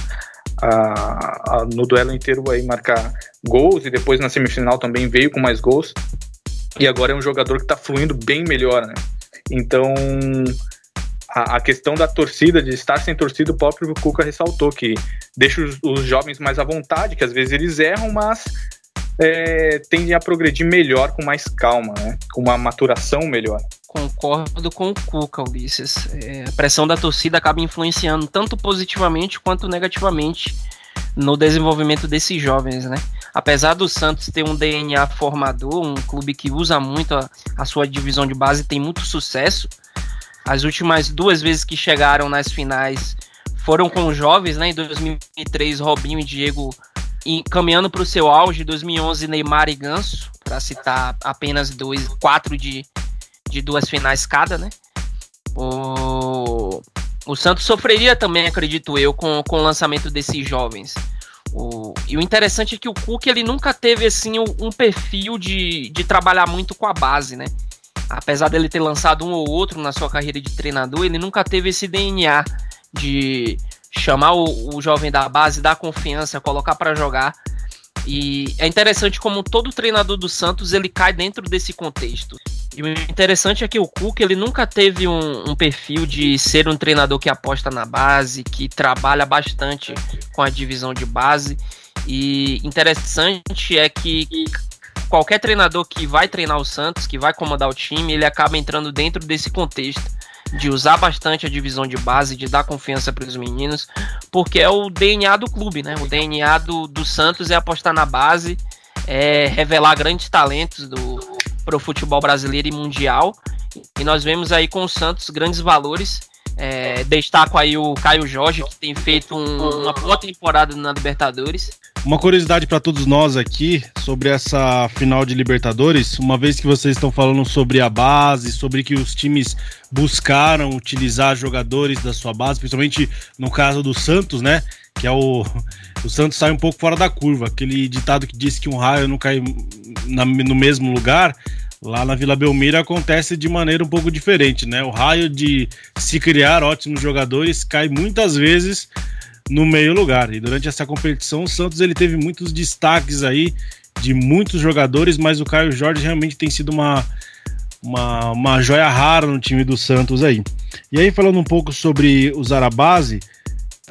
a, a, no duelo inteiro aí marcar gols e depois na semifinal também veio com mais gols. E agora é um jogador que está fluindo bem melhor, né? Então, a, a, questão da torcida, de estar sem torcida, o próprio Cuca ressaltou que deixa os, os jovens mais à vontade, que às vezes eles erram, mas é, tendem a progredir melhor, com mais calma, né? Com uma maturação melhor. Concordo com o Cuca, Ulisses. É, a pressão da torcida acaba influenciando tanto positivamente quanto negativamente no desenvolvimento desses jovens, né? Apesar do Santos ter um DNA formador, um clube que usa muito a, a sua divisão de base, tem muito sucesso. As últimas duas vezes que chegaram nas finais foram com jovens, né? Em 2003, Robinho e Diego caminhando para o seu auge, 2011 Neymar e Ganso, para citar apenas dois, quatro de, de duas finais cada, né? O, o Santos sofreria também, acredito eu, com, com o lançamento desses jovens. O, e o interessante é que o Cook ele nunca teve assim um, perfil de, de trabalhar muito com a base, né? Apesar dele ter lançado um ou outro na sua carreira de treinador, ele nunca teve esse DNA de chamar o, o jovem da base, dar confiança, colocar para jogar. E é interessante como todo treinador do Santos ele cai dentro desse contexto. E o interessante é que o Cook ele nunca teve um, um, perfil de ser um treinador que aposta na base, que trabalha bastante com a divisão de base. E interessante é que qualquer treinador que vai treinar o Santos, que vai comandar o time, ele acaba entrando dentro desse contexto de usar bastante a divisão de base, de dar confiança para os meninos, porque é o DNA do clube, né? O DNA do, do Santos é apostar na base, é revelar grandes talentos do pro futebol brasileiro e mundial. E nós vemos aí com o Santos grandes valores. É, destaco aí o Caio Jorge, que tem feito um, uma boa temporada na Libertadores. Uma curiosidade para todos nós aqui sobre essa final de Libertadores, uma vez que vocês estão falando sobre a base, sobre que os times buscaram utilizar jogadores da sua base, principalmente no caso do Santos, né? Que é o. O Santos sai um pouco fora da curva. Aquele ditado que diz que um raio não cai na, no mesmo lugar. Lá na Vila Belmiro acontece de maneira um pouco diferente, né? O raio de se criar ótimos jogadores cai muitas vezes no meio lugar. E durante essa competição, o Santos ele teve muitos destaques aí de muitos jogadores, mas o Caio Jorge realmente tem sido uma, uma, uma joia rara no time do Santos aí. E aí, falando um pouco sobre o Zarabase,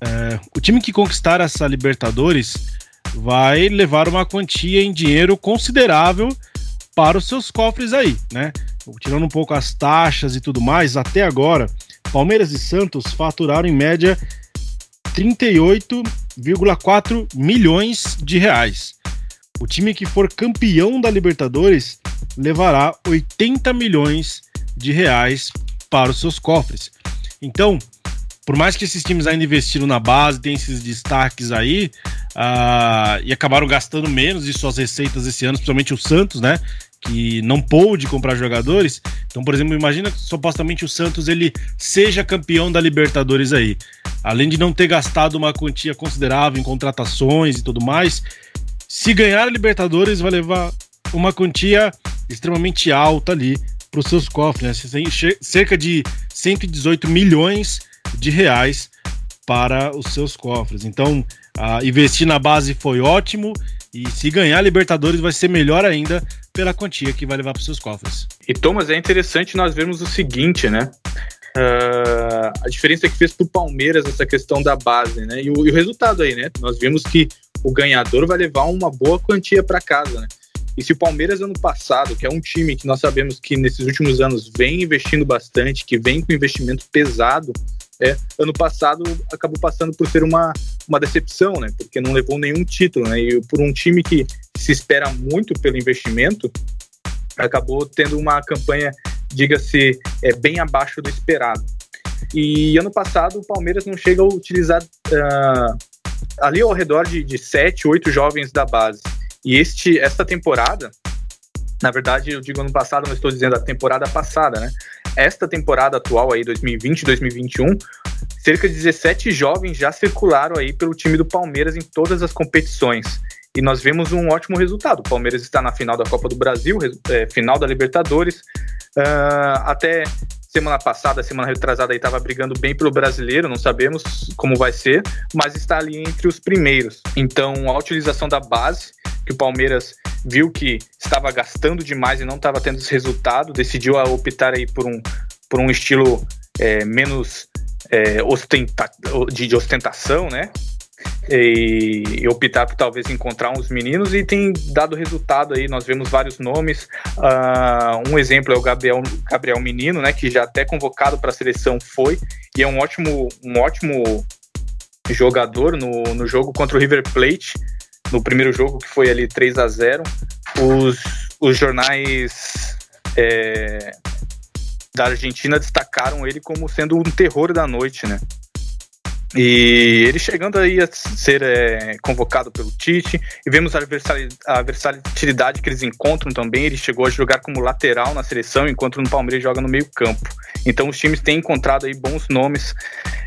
é, o time que conquistar essa Libertadores vai levar uma quantia em dinheiro considerável para os seus cofres aí, né? Tirando um pouco as taxas e tudo mais, até agora, Palmeiras e Santos faturaram em média 38,4 milhões de reais. O time que for campeão da Libertadores levará 80 milhões de reais para os seus cofres. Então, por mais que esses times ainda investiram na base, tem esses destaques aí, uh, e acabaram gastando menos de suas receitas esse ano, principalmente o Santos, né? que não pôde comprar jogadores. Então, por exemplo, imagina que supostamente o Santos ele seja campeão da Libertadores aí. Além de não ter gastado uma quantia considerável em contratações e tudo mais, se ganhar a Libertadores vai levar uma quantia extremamente alta ali para os seus cofres, né? cerca de 118 milhões de reais para os seus cofres. Então, investir na base foi ótimo e se ganhar a Libertadores vai ser melhor ainda pela quantia que vai levar para os seus cofres. E Thomas, é interessante nós vermos o seguinte, né? Uh, a diferença que fez para o Palmeiras essa questão da base, né? E o, e o, resultado aí, né? Nós vimos que o ganhador vai levar uma boa quantia para casa, né? E se o Palmeiras ano passado, que é um time que nós sabemos que nesses últimos anos vem investindo bastante, que vem com investimento pesado, é, ano passado acabou passando por ser uma, uma decepção, né? Porque não levou nenhum título, né? E por um time que se espera muito pelo investimento, acabou tendo uma campanha, diga-se, é, bem abaixo do esperado. E ano passado o Palmeiras não chega a utilizar uh, ali ao redor de, de sete, oito jovens da base. E este, esta temporada, na verdade, eu digo ano passado, mas estou dizendo a temporada passada, né? esta temporada atual aí, 2020 2021, cerca de 17 jovens já circularam aí pelo time do Palmeiras em todas as competições. E nós vemos um ótimo resultado. O Palmeiras está na final da Copa do Brasil, é, final da Libertadores. Uh, até semana passada, semana retrasada, estava brigando bem pelo brasileiro, não sabemos como vai ser, mas está ali entre os primeiros. Então, a utilização da base, que o Palmeiras viu que estava gastando demais e não estava tendo esse resultado, decidiu optar aí por um, por um estilo é, menos é, ostenta, de, de, ostentação, né? E, e, optar por talvez encontrar uns meninos e tem dado resultado aí. Nós vemos vários nomes. Uh, um exemplo é o Gabriel, Gabriel Menino, né? Que já até convocado para a seleção foi e é um ótimo, um ótimo jogador no, no jogo contra o River Plate, no primeiro jogo que foi ali 3 a 0 os, os jornais é, da Argentina destacaram ele como sendo um terror da noite, né? E ele chegando aí a ser é, convocado pelo Tite, e vemos a, versatilidade que eles encontram também. Ele chegou a jogar como lateral na seleção, enquanto no Palmeiras joga no meio-campo. Então os times têm encontrado aí bons nomes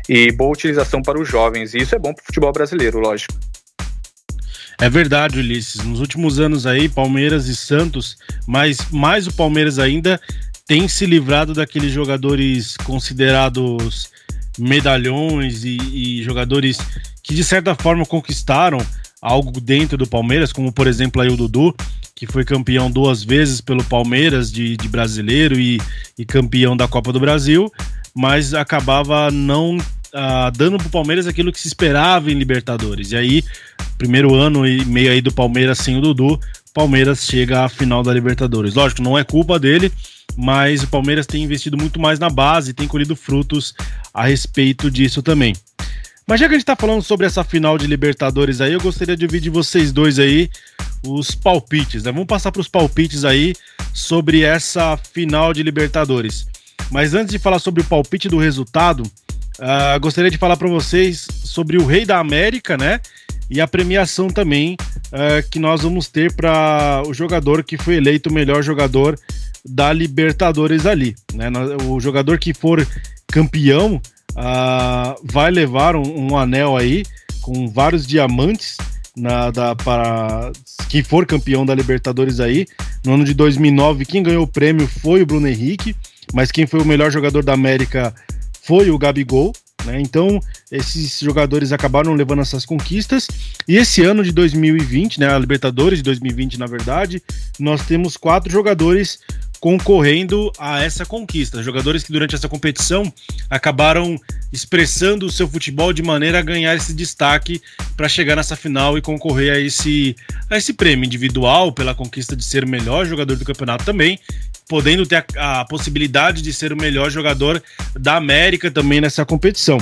e boa utilização para os jovens, e isso é bom para o futebol brasileiro, lógico. É verdade, Ulisses. Nos últimos anos aí, Palmeiras e Santos, mas mais o Palmeiras ainda, tem se livrado daqueles jogadores considerados medalhões e, e, jogadores que de certa forma conquistaram algo dentro do Palmeiras, como por exemplo aí o Dudu, que foi campeão duas vezes pelo Palmeiras de, de brasileiro e, e, campeão da Copa do Brasil, mas acabava não uh, dando para o Palmeiras aquilo que se esperava em Libertadores. E aí, primeiro ano e meio aí do Palmeiras sem o Dudu, Palmeiras chega à final da Libertadores. Lógico, não é culpa dele, mas o Palmeiras tem investido muito mais na base, tem colhido frutos a respeito disso também. Mas já que a gente está falando sobre essa final de Libertadores aí, eu gostaria de ouvir de vocês dois aí os palpites, né? Vamos passar para os palpites aí sobre essa final de Libertadores. Mas antes de falar sobre o palpite do resultado, uh, gostaria de falar para vocês sobre o Rei da América, né? E a premiação também uh, que nós vamos ter para o jogador que foi eleito o melhor jogador da Libertadores ali. Né? O jogador que for campeão uh, vai levar um, um, anel aí com vários diamantes na, da, para quem for campeão da Libertadores aí. No ano de 2009, quem ganhou o prêmio foi o Bruno Henrique, mas quem foi o melhor jogador da América foi o Gabigol. Né? Então, esses jogadores acabaram levando essas conquistas. E esse ano de 2020, né, a Libertadores de 2020, na verdade, nós temos quatro jogadores concorrendo a essa conquista. Jogadores que durante essa competição acabaram expressando o seu futebol de maneira a ganhar esse destaque para chegar nessa final e concorrer a esse, a esse prêmio individual pela conquista de ser o melhor jogador do campeonato também, podendo ter a, a possibilidade de ser o melhor jogador da América também nessa competição.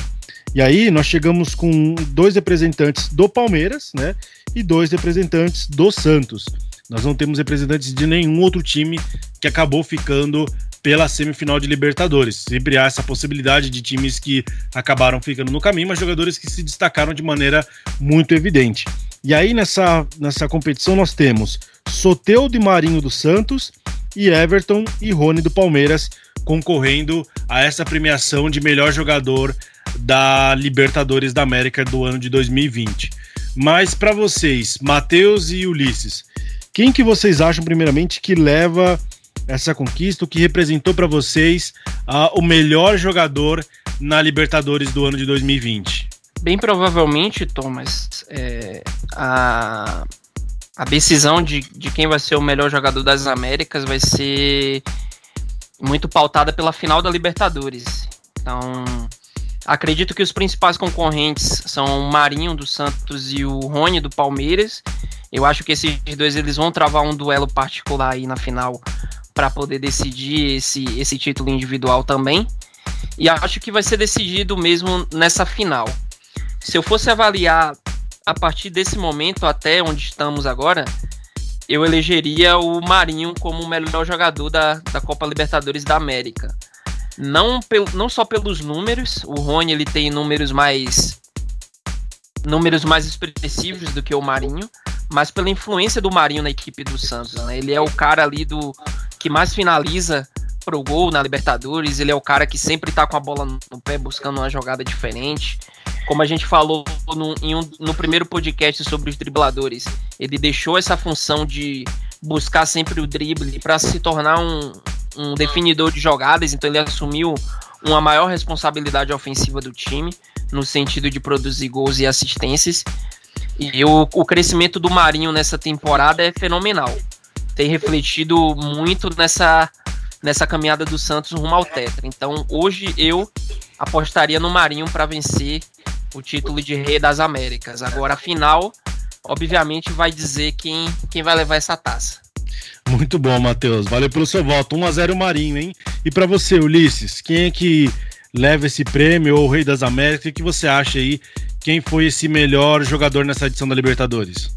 E aí nós chegamos com dois representantes do Palmeiras, né, e dois representantes do Santos. Nós não temos representantes de nenhum outro time que acabou ficando pela semifinal de Libertadores. Sempre há essa possibilidade de times que acabaram ficando no caminho, mas jogadores que se destacaram de maneira muito evidente. E aí nessa, nessa competição nós temos Soteudo e Marinho do Santos e Everton e Rony do Palmeiras concorrendo a essa premiação de melhor jogador da Libertadores da América do ano de 2020. Mas para vocês, Matheus e Ulisses, quem que vocês acham, primeiramente, que leva essa conquista, o que representou para vocês uh, o melhor jogador na Libertadores do ano de 2020? Bem provavelmente, Thomas, é, a, a decisão de, de quem vai ser o melhor jogador das Américas vai ser muito pautada pela final da Libertadores. Então, acredito que os principais concorrentes são o Marinho do Santos e o Rony do Palmeiras. Eu acho que esses dois eles vão travar um duelo particular aí na final para poder decidir esse, esse título individual também. E acho que vai ser decidido mesmo nessa final. Se eu fosse avaliar a partir desse momento até onde estamos agora, eu elegeria o Marinho como o melhor jogador da, da Copa Libertadores da América. Não, pel, não só pelos números, o Rony ele tem números mais números mais expressivos do que o Marinho, mas pela influência do Marinho na equipe do Santos. Né? Ele é o cara ali do que mais finaliza pro gol na Libertadores, ele é o cara que sempre tá com a bola no pé buscando uma jogada diferente. Como a gente falou no, um, no primeiro podcast sobre os dribladores, ele deixou essa função de buscar sempre o drible para se tornar um, um definidor de jogadas, então ele assumiu uma maior responsabilidade ofensiva do time, no sentido de produzir gols e assistências. E o, o crescimento do Marinho nessa temporada é fenomenal. Tem refletido muito nessa, nessa caminhada do Santos rumo ao Tetra. Então hoje eu apostaria no Marinho para vencer o título de Rei das Américas. Agora a final, obviamente, vai dizer quem, quem vai levar essa taça. Muito bom, Matheus. Valeu pelo seu voto. 1 a 0 Marinho, hein? E para você, Ulisses, quem é que leva esse prêmio ou o Rei das Américas? O que você acha aí quem foi esse melhor jogador nessa edição da Libertadores?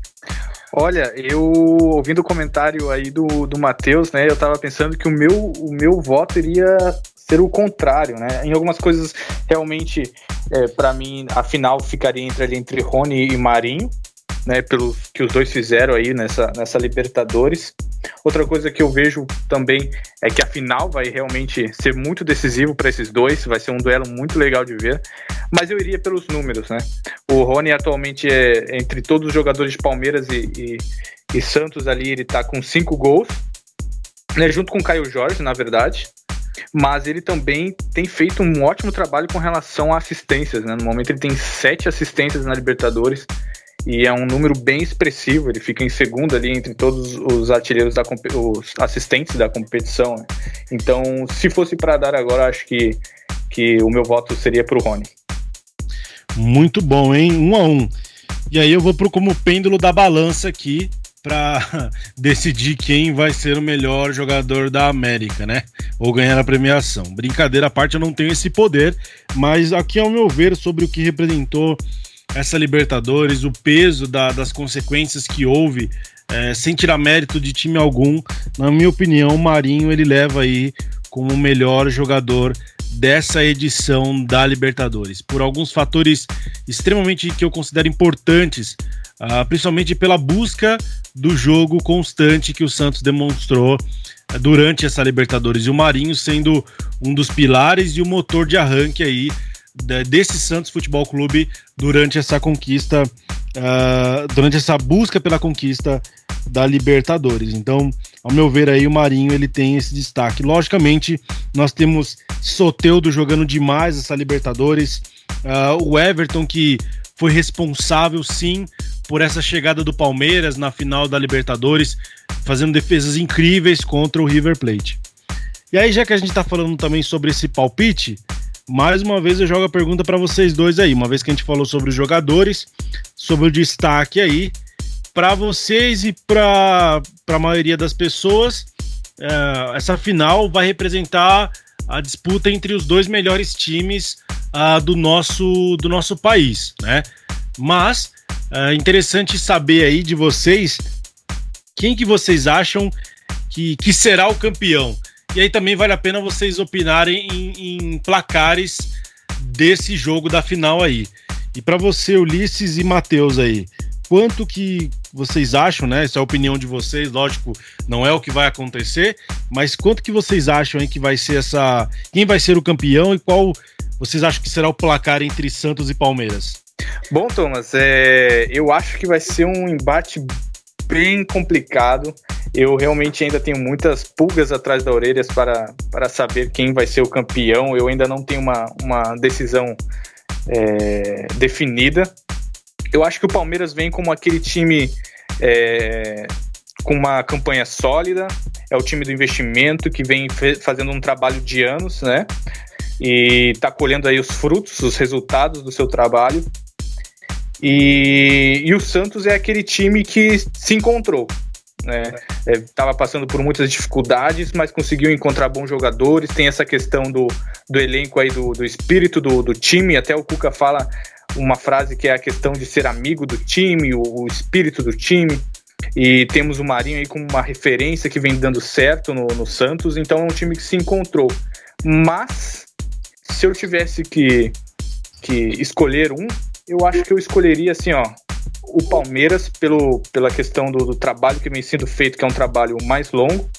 Olha, eu ouvindo o comentário aí do, do Matheus, né, eu tava pensando que o meu, o meu voto iria ser o contrário, né? Em algumas coisas, realmente, é, para mim, a final ficaria entre, entre Rony e Marinho, né, pelo que os dois fizeram aí nessa, nessa Libertadores. Outra coisa que eu vejo também é que a final vai realmente ser muito decisivo para esses dois, vai ser um duelo muito legal de ver. Mas eu iria pelos números, né? O Rony atualmente é entre todos os jogadores de Palmeiras e, e, e Santos ali, ele tá com cinco gols, né, junto com o Caio Jorge, na verdade mas ele também tem feito um ótimo trabalho com relação a assistências. Né? No momento ele tem sete assistências na Libertadores e é um número bem expressivo. Ele fica em segundo ali entre todos os artilheiros da os assistentes da competição. Né? Então, se fosse para dar agora, acho que, que o meu voto seria para o Rony. Muito bom, hein? Um a um. E aí eu vou pro como pêndulo da balança aqui para [LAUGHS] decidir quem vai ser o melhor jogador da América, né? Ou ganhar a premiação. Brincadeira à parte, eu não tenho esse poder, mas aqui, ao meu ver, sobre o que representou essa Libertadores, o peso da, das consequências que houve, é, sem tirar mérito de time algum, na minha opinião, o Marinho ele leva aí como o melhor jogador dessa edição da Libertadores, por alguns fatores extremamente que eu considero importantes, uh, principalmente pela busca do jogo constante que o Santos demonstrou uh, durante essa Libertadores. E o Marinho sendo um dos pilares e o motor de arranque aí desse Santos Futebol Clube durante essa conquista, uh, durante essa busca pela conquista da Libertadores. Então, ao meu ver aí o Marinho ele tem esse destaque. Logicamente, nós temos Soteudo jogando demais essa Libertadores, uh, o Everton que foi responsável sim por essa chegada do Palmeiras na final da Libertadores, fazendo defesas incríveis contra o River Plate. E aí, já que a gente está falando também sobre esse palpite, mais uma vez eu jogo a pergunta para vocês dois aí, uma vez que a gente falou sobre os jogadores, sobre o destaque aí, para vocês e para a maioria das pessoas, é, essa final vai representar a disputa entre os dois melhores times uh, do, nosso, do nosso país, né? Mas é interessante saber aí de vocês quem que vocês acham que, que será o campeão. E aí também vale a pena vocês opinarem em, em placares desse jogo da final aí. E para você, Ulisses e Matheus aí, quanto que vocês acham, né? Essa é a opinião de vocês, lógico, não é o que vai acontecer, mas quanto que vocês acham aí que vai ser essa. Quem vai ser o campeão e qual vocês acham que será o placar entre Santos e Palmeiras? Bom, Thomas, é... eu acho que vai ser um embate bem complicado. Eu realmente ainda tenho muitas pulgas atrás da orelha para, para saber quem vai ser o campeão. Eu ainda não tenho uma, uma decisão é, definida. Eu acho que o Palmeiras vem como aquele time é, com uma campanha sólida, é o time do investimento que vem fazendo um trabalho de anos, né? E está colhendo aí os frutos, os resultados do seu trabalho. E, e o Santos é aquele time que se encontrou. Estava né? é, passando por muitas dificuldades, mas conseguiu encontrar bons jogadores. Tem essa questão do, do elenco aí, do, do espírito do, do time. Até o Cuca fala uma frase que é a questão de ser amigo do time, o, o espírito do time. E temos o Marinho aí como uma referência que vem dando certo no, no Santos. Então é um time que se encontrou. Mas se eu tivesse que, que escolher um, eu acho que eu escolheria assim, ó, o Palmeiras pelo, pela questão do, do, trabalho que vem sendo feito, que é um trabalho mais longo.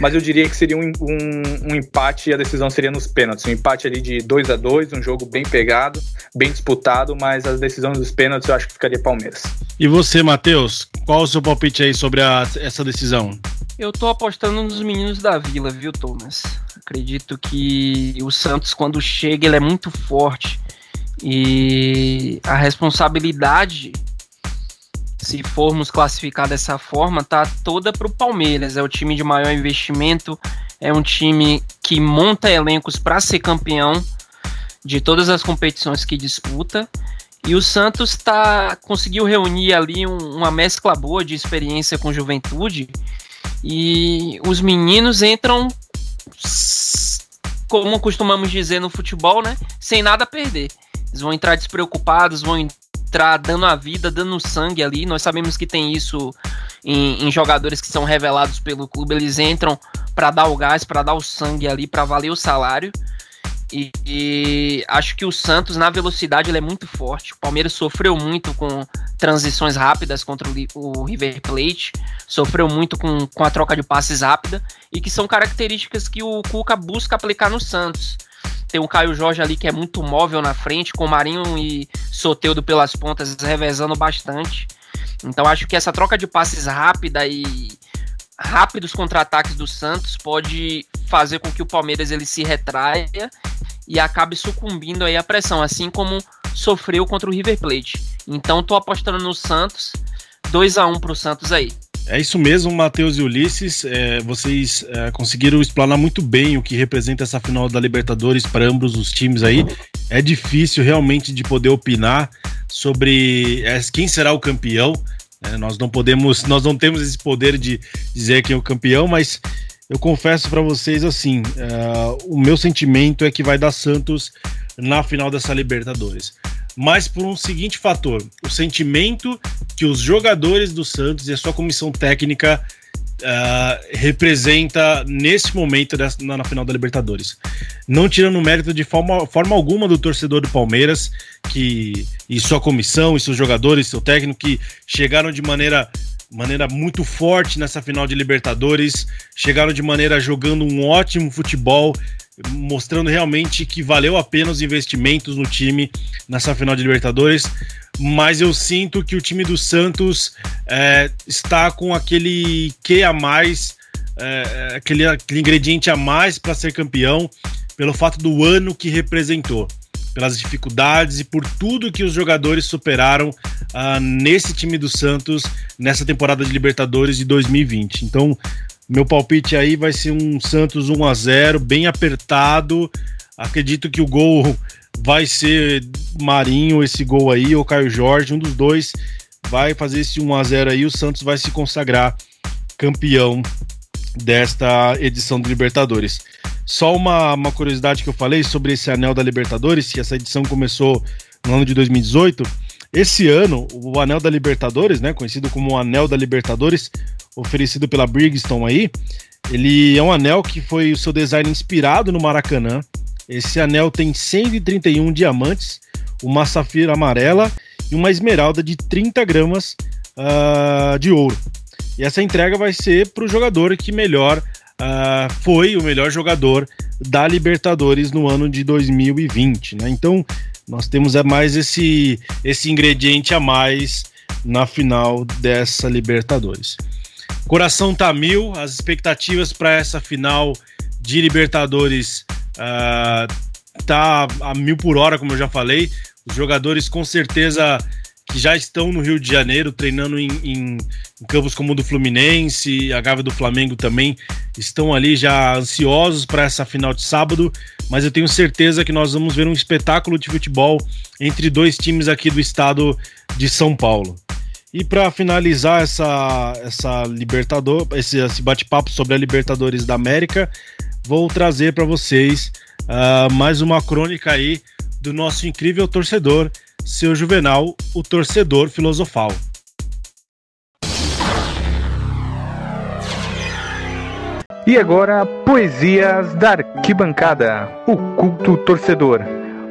Mas eu diria que seria um, um, um empate e a decisão seria nos pênaltis. Um empate ali de 2 a 2 um jogo bem pegado, bem disputado, mas a decisão dos pênaltis eu acho que ficaria Palmeiras. E você, Matheus, qual o seu palpite aí sobre a, essa decisão? Eu tô apostando nos meninos da Vila, viu, Thomas? Acredito que o Santos, quando chega, ele é muito forte e a responsabilidade, se formos classificar dessa forma, tá toda para o Palmeiras. É o time de maior investimento, é um time que monta elencos para ser campeão de todas as competições que disputa. E o Santos tá, conseguiu reunir ali um, uma mescla boa de experiência com juventude. E os meninos entram, como costumamos dizer no futebol, né? Sem nada a perder. Eles vão entrar despreocupados, vão entrar dando a vida, dando sangue ali. Nós sabemos que tem isso em, em jogadores que são revelados pelo clube. Eles entram para dar o gás, para dar o sangue ali, para valer o salário. E, e, acho que o Santos, na velocidade, ele é muito forte. O Palmeiras sofreu muito com transições rápidas contra o, o River Plate, sofreu muito com, com a troca de passes rápida, e que são características que o Cuca busca aplicar no Santos. Tem o Caio Jorge ali que é muito móvel na frente, com Marinho e Soteudo pelas pontas revezando bastante. Então acho que essa troca de passes rápida e rápidos contra-ataques do Santos pode fazer com que o Palmeiras ele se retraia e acabe sucumbindo aí à pressão, assim como sofreu contra o River Plate. Então tô apostando no Santos, 2 a 1 pro Santos aí. É isso mesmo, Matheus e Ulisses. É, vocês é, conseguiram explanar muito bem o que representa essa final da Libertadores para ambos os times aí. É difícil realmente de poder opinar sobre é, quem será o campeão. É, nós não podemos, [LAUGHS] nós não temos esse poder de dizer quem é o campeão, mas eu confesso para vocês assim, uh, o meu sentimento é que vai dar Santos na final dessa Libertadores. Mas por um seguinte fator: o sentimento que os jogadores do Santos e a sua comissão técnica uh, representa nesse momento na, na, final da Libertadores. Não tirando mérito de forma, forma alguma do torcedor do Palmeiras, que e sua comissão, e seus jogadores, seu técnico, que chegaram de maneira maneira muito forte nessa final de Libertadores, chegaram de maneira jogando um ótimo futebol, mostrando realmente que valeu a pena os investimentos no time nessa final de Libertadores. Mas eu sinto que o time do Santos é, está com aquele que a mais, é, é, aquele, aquele ingrediente a mais para ser campeão, pelo fato do ano que representou pelas dificuldades e por tudo que os jogadores superaram uh, nesse time do Santos nessa temporada de Libertadores de 2020. Então, meu palpite aí vai ser um Santos 1 a 0 bem apertado. Acredito que o gol vai ser Marinho, esse gol aí, ou Caio Jorge, um dos dois vai fazer esse 1 a 0 aí. O Santos vai se consagrar campeão desta edição do Libertadores. Só uma, uma curiosidade que eu falei sobre esse anel da Libertadores, que essa edição começou no ano de 2018. Esse ano, o anel da Libertadores, né, conhecido como o anel da Libertadores, oferecido pela Brigstone aí, ele é um anel que foi o seu design inspirado no Maracanã. Esse anel tem 131 diamantes, uma safira amarela e uma esmeralda de 30 gramas uh, de ouro. E essa entrega vai ser para o jogador que melhor uh, foi o melhor jogador da Libertadores no ano de 2020. Né? Então, nós temos é mais esse, esse ingrediente a mais na final dessa Libertadores. Coração tá mil, as expectativas para essa final de Libertadores uh, tá a mil por hora, como eu já falei. Os jogadores com certeza que já estão no Rio de Janeiro treinando em, em, em campos como o do Fluminense, a Gávea do Flamengo também estão ali já ansiosos para essa final de sábado, mas eu tenho certeza que nós vamos ver um espetáculo de futebol entre dois times aqui do estado de São Paulo. E para finalizar essa, essa Libertador, esse, esse bate-papo sobre a Libertadores da América, vou trazer para vocês uh, mais uma crônica aí do nosso incrível torcedor seu Juvenal, o torcedor filosofal. E agora, Poesias da Arquibancada, o culto torcedor,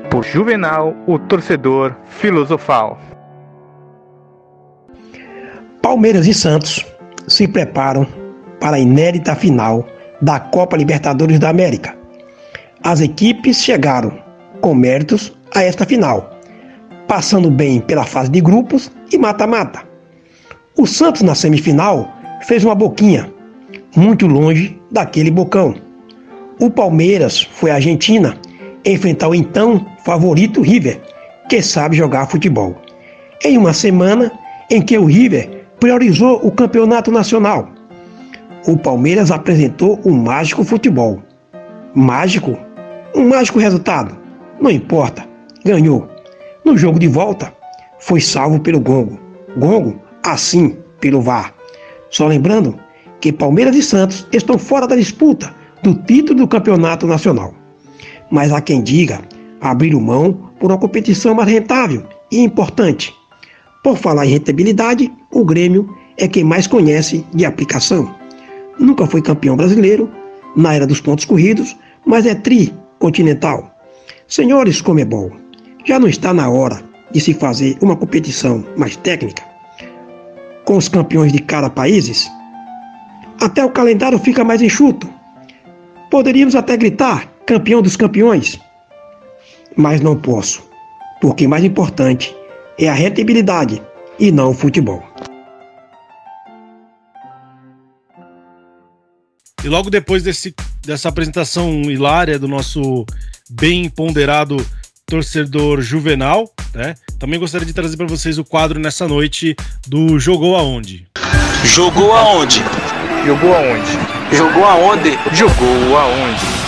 por Juvenal, o torcedor filosofal. Palmeiras e Santos se preparam para a inédita final da Copa Libertadores da América. As equipes chegaram com méritos a esta final passando bem pela fase de grupos e mata-mata. O Santos na semifinal fez uma boquinha, muito longe daquele bocão. O Palmeiras foi à Argentina enfrentar o então favorito River, que sabe jogar futebol. Em uma semana em que o River priorizou o campeonato nacional, o Palmeiras apresentou um mágico futebol. Mágico? Um mágico resultado? Não importa, ganhou. No jogo de volta, foi salvo pelo Gongo. Gongo, assim, pelo VAR. Só lembrando que Palmeiras e Santos estão fora da disputa do título do campeonato nacional. Mas há quem diga, abriram mão por uma competição mais rentável e importante. Por falar em rentabilidade, o Grêmio é quem mais conhece de aplicação. Nunca foi campeão brasileiro na era dos pontos corridos, mas é tri continental. Senhores Comebol, já não está na hora de se fazer uma competição mais técnica? Com os campeões de cada países? Até o calendário fica mais enxuto. Poderíamos até gritar campeão dos campeões, mas não posso, porque mais importante é a rentabilidade e não o futebol. E logo depois desse, dessa apresentação hilária do nosso bem ponderado torcedor juvenal, né? Também gostaria de trazer para vocês o quadro nessa noite do Jogou Aonde. Jogou aonde? Jogou aonde? Jogou aonde? Jogou aonde?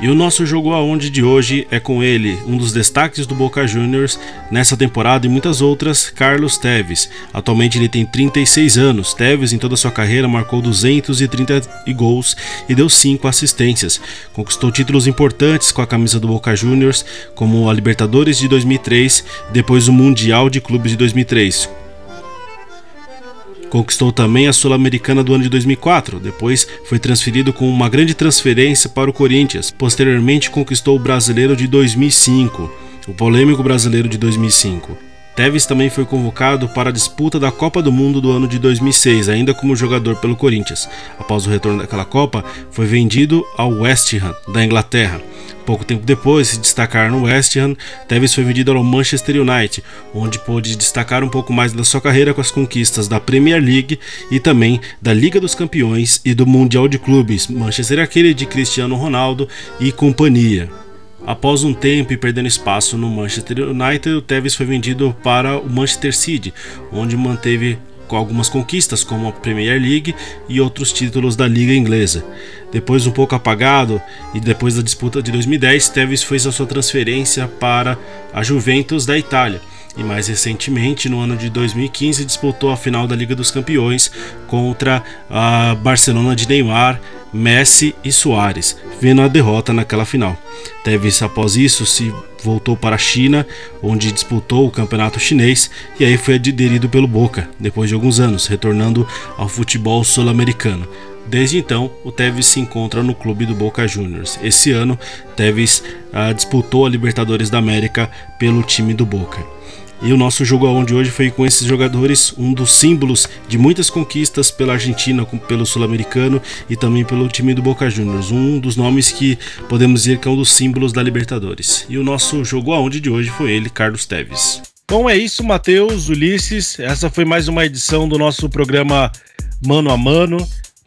E o nosso jogo aonde de hoje é com ele, um dos destaques do Boca Juniors nessa temporada e muitas outras, Carlos Teves. Atualmente ele tem 36 anos. Teves em toda sua carreira marcou 230 gols e deu 5 assistências. Conquistou títulos importantes com a camisa do Boca Juniors, como a Libertadores de 2003 e depois o Mundial de Clubes de 2003 Conquistou também a Sul-Americana do ano de 2004, depois foi transferido com uma grande transferência para o Corinthians. Posteriormente conquistou o Brasileiro de 2005, o polêmico Brasileiro de 2005. Tevez também foi convocado para a disputa da Copa do Mundo do ano de 2006, ainda como jogador pelo Corinthians. Após o retorno daquela Copa, foi vendido ao West Ham, da Inglaterra. Pouco tempo depois de se destacar no West Ham, Tevez foi vendido ao Manchester United, onde pôde destacar um pouco mais da sua carreira com as conquistas da Premier League e também da Liga dos Campeões e do Mundial de Clubes. Manchester é aquele de Cristiano Ronaldo e companhia. Após um tempo e perdendo espaço no Manchester United, o Tevez foi vendido para o Manchester City, onde manteve com algumas conquistas como a Premier League e outros títulos da liga inglesa. Depois um pouco apagado e depois da disputa de 2010, Tevez fez a sua transferência para a Juventus da Itália. E mais recentemente, no ano de 2015, disputou a final da Liga dos Campeões contra a Barcelona de Neymar, Messi e Soares, vendo a derrota naquela final. Tevez, após isso, se voltou para a China, onde disputou o campeonato chinês e aí foi aderido pelo Boca, depois de alguns anos, retornando ao futebol sul-americano. Desde então, o Tevez se encontra no clube do Boca Juniors. Esse ano, Tevez ah, disputou a Libertadores da América pelo time do Boca. E o nosso jogo aonde hoje foi com esses jogadores, um dos símbolos de muitas conquistas pela Argentina, pelo Sul-Americano e também pelo time do Boca Juniors. Um dos nomes que podemos dizer que é um dos símbolos da Libertadores. E o nosso jogo aonde de hoje foi ele, Carlos Teves. Bom, é isso, Matheus, Ulisses. Essa foi mais uma edição do nosso programa Mano a Mano.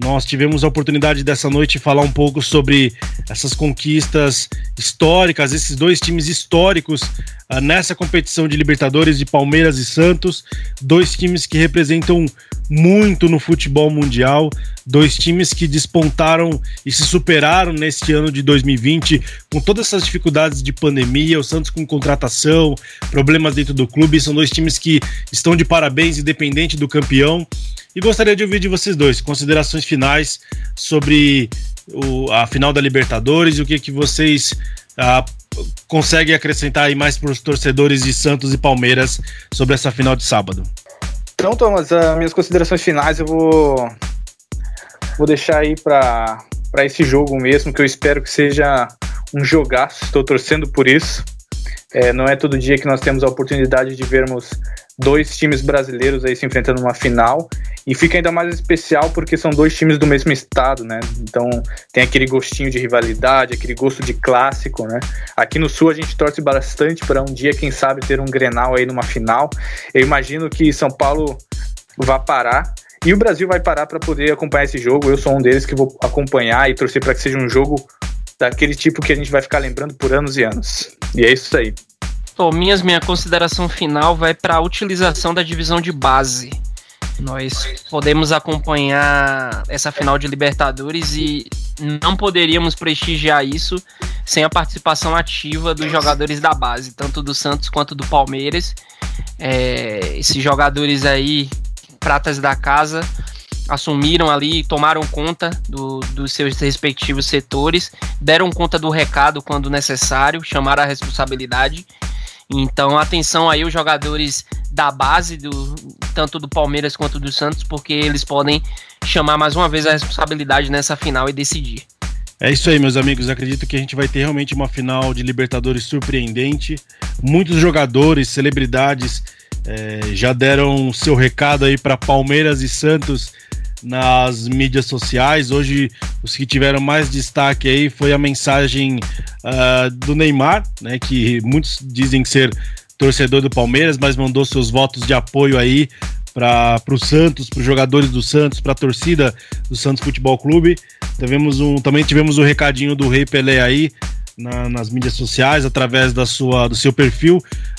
Nós tivemos a oportunidade dessa noite de falar um pouco sobre essas conquistas históricas, esses dois times históricos uh, nessa competição de Libertadores de Palmeiras e Santos, dois times que representam muito no futebol mundial, dois times que despontaram e se superaram neste ano de 2020 com todas essas dificuldades de pandemia, o Santos com contratação, problemas dentro do clube, são dois times que estão de parabéns independente do campeão. E gostaria de ouvir de vocês dois considerações finais sobre o, a final da Libertadores e o que, que vocês ah, conseguem acrescentar aí mais para os torcedores de Santos e Palmeiras sobre essa final de sábado. Então, Thomas, as minhas considerações finais eu vou, vou deixar aí para esse jogo mesmo, que eu espero que seja um jogaço, estou torcendo por isso. É, não é todo dia que nós temos a oportunidade de vermos dois times brasileiros aí se enfrentando numa final e fica ainda mais especial porque são dois times do mesmo estado, né? Então tem aquele gostinho de rivalidade, aquele gosto de clássico, né? Aqui no Sul a gente torce bastante para um dia, quem sabe, ter um Grenal aí numa final. Eu imagino que São Paulo vá parar e o Brasil vai parar para poder acompanhar esse jogo. Eu sou um deles que vou acompanhar e torcer para que seja um jogo daquele tipo que a gente vai ficar lembrando por anos e anos. E é isso aí. Bom, minhas, minha consideração final vai para a utilização da divisão de base. Nós podemos acompanhar essa final de Libertadores e não poderíamos prestigiar isso sem a participação ativa dos jogadores da base, tanto do Santos quanto do Palmeiras. É, esses jogadores aí, pratas da casa, assumiram ali, tomaram conta do, dos seus respectivos setores, deram conta do recado quando necessário, chamaram a responsabilidade. Então, atenção aí os jogadores da base, do, tanto do Palmeiras quanto do Santos, porque eles podem chamar mais uma vez a responsabilidade nessa final e decidir. É isso aí, meus amigos. Acredito que a gente vai ter realmente uma final de Libertadores surpreendente. Muitos jogadores, celebridades é, já deram seu recado aí para Palmeiras e Santos nas mídias sociais. Hoje, os que tiveram mais destaque aí foi a mensagem uh, do Neymar, né, que muitos dizem ser torcedor do Palmeiras, mas mandou seus votos de apoio aí para o Santos, para os jogadores do Santos, para a torcida do Santos Futebol Clube. Tivemos um, também tivemos o um recadinho do Rei Pelé aí na, nas mídias sociais, através da sua, do seu perfil,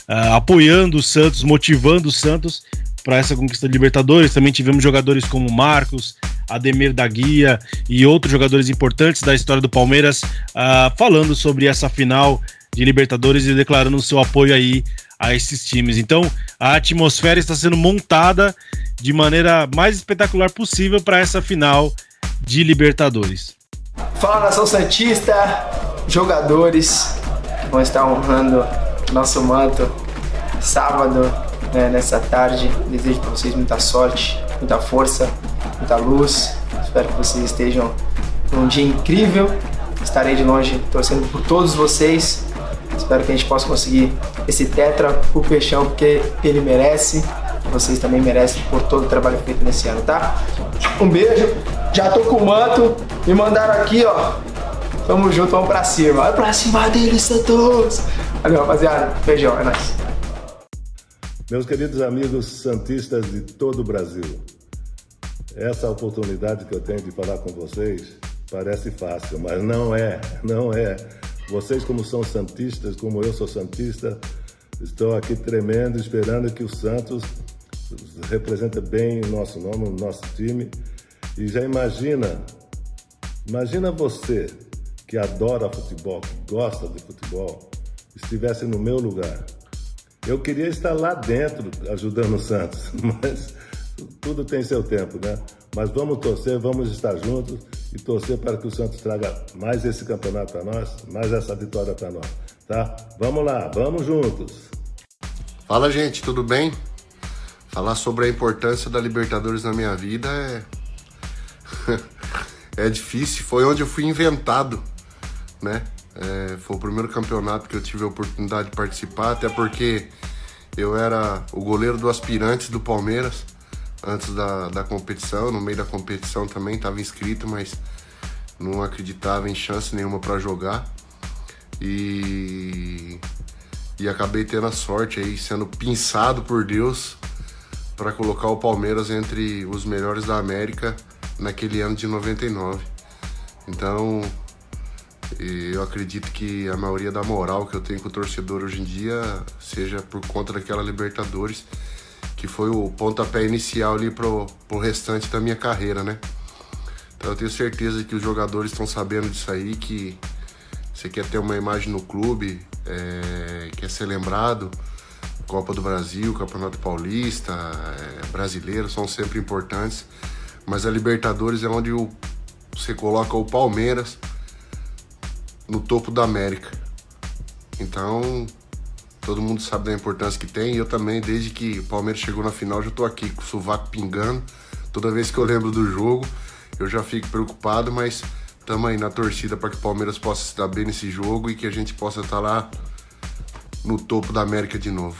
uh, apoiando o Santos, motivando o Santos para essa conquista de Libertadores. Também tivemos jogadores como Marcos, Ademir da Guia e outros jogadores importantes da história do Palmeiras uh, falando sobre essa final de Libertadores e declarando seu apoio aí a esses times. Então, a atmosfera está sendo montada de maneira mais espetacular possível para essa final de Libertadores. Fala nação Santista, jogadores vão estar honrando nosso manto sábado, né, nessa tarde. Desejo para vocês muita sorte, muita força, muita luz. Espero que vocês estejam num dia incrível. Estarei de longe torcendo por todos vocês Espero que a gente possa conseguir esse tetra pro Peixão, porque ele merece. Vocês também merecem por todo o trabalho feito nesse ano, tá? Um beijo. Já tô com o manto. Me mandaram aqui, ó. Tamo junto, vamos pra cima. Vai pra cima deles, Santos. Valeu, rapaziada. Beijão, é nóis. Meus queridos amigos santistas de todo o Brasil, essa oportunidade que eu tenho de falar com vocês parece fácil, mas não é, não é. Vocês, como são santistas, como eu sou santista, estou aqui tremendo, esperando que o Santos represente bem o nosso nome, o nosso time. E já imagina, imagina você que adora futebol, que gosta de futebol, estivesse no meu lugar. Eu queria estar lá dentro ajudando o Santos, [LAUGHS] mas tudo tem seu tempo, né? Mas vamos torcer, vamos estar juntos e torcer para que o Santos traga mais esse campeonato para nós, mais essa vitória para nós, tá? Vamos lá, vamos juntos. Fala, gente, tudo bem? Falar sobre a importância da Libertadores na minha vida é [LAUGHS] é difícil, foi onde eu fui inventado, né? É, foi o primeiro campeonato que eu tive a oportunidade de participar, até porque eu era o goleiro do aspirantes do Palmeiras antes da, da competição, no meio da competição também estava inscrito, mas não acreditava em chance nenhuma para jogar. E, e acabei tendo a sorte aí, sendo pinçado por Deus para colocar o Palmeiras entre os melhores da América naquele ano de 99. Então, eu acredito que a maioria da moral que eu tenho com o torcedor hoje em dia seja por conta daquela Libertadores que foi o pontapé inicial ali pro, pro restante da minha carreira, né? Então eu tenho certeza que os jogadores estão sabendo disso aí, que você quer ter uma imagem no clube, é, quer ser lembrado, Copa do Brasil, Campeonato Paulista, é, Brasileiro, são sempre importantes, mas a Libertadores é onde o, você coloca o Palmeiras no topo da América. Então, Todo mundo sabe da importância que tem. E eu também, desde que o Palmeiras chegou na final, já tô aqui com o sovaco pingando. Toda vez que eu lembro do jogo, eu já fico preocupado, mas estamos aí na torcida para que o Palmeiras possa dar bem nesse jogo e que a gente possa estar tá lá no topo da América de novo.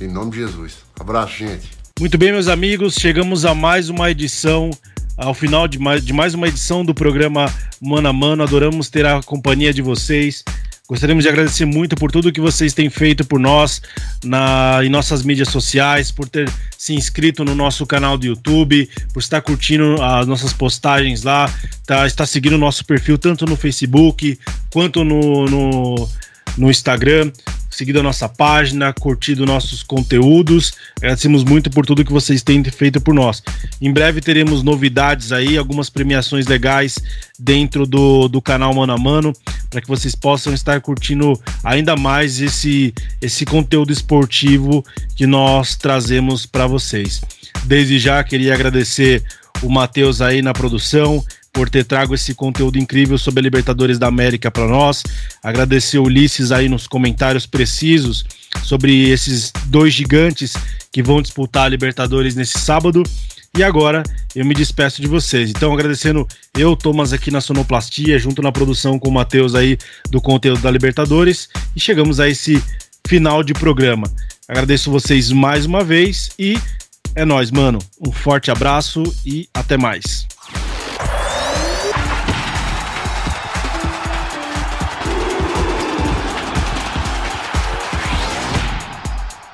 Em nome de Jesus. Abraço, gente. Muito bem, meus amigos, chegamos a mais uma edição ao final de mais, de mais uma edição do programa Mano a Mano. Adoramos ter a companhia de vocês. Gostaríamos de agradecer muito por tudo que vocês têm feito por nós na, em nossas mídias sociais, por ter se inscrito no nosso canal do YouTube, por estar curtindo as nossas postagens lá, tá, estar seguindo o nosso perfil tanto no Facebook quanto no, no, no Instagram seguido a nossa página, curtido nossos conteúdos. Agradecemos muito por tudo que vocês têm feito por nós. Em breve teremos novidades aí, algumas premiações legais dentro do, do canal Mano a Mano, para que vocês possam estar curtindo ainda mais esse, esse conteúdo esportivo que nós trazemos para vocês. Desde já queria agradecer o Matheus aí na produção, por ter trago esse conteúdo incrível sobre a Libertadores da América para nós. Agradecer o Ulisses aí nos comentários precisos sobre esses dois gigantes que vão disputar a Libertadores nesse sábado. E agora eu me despeço de vocês. Então, agradecendo eu, Thomas, aqui na Sonoplastia, junto na produção com o Matheus aí do conteúdo da Libertadores. E chegamos a esse final de programa. Agradeço vocês mais uma vez e é nós, mano. Um forte abraço e até mais.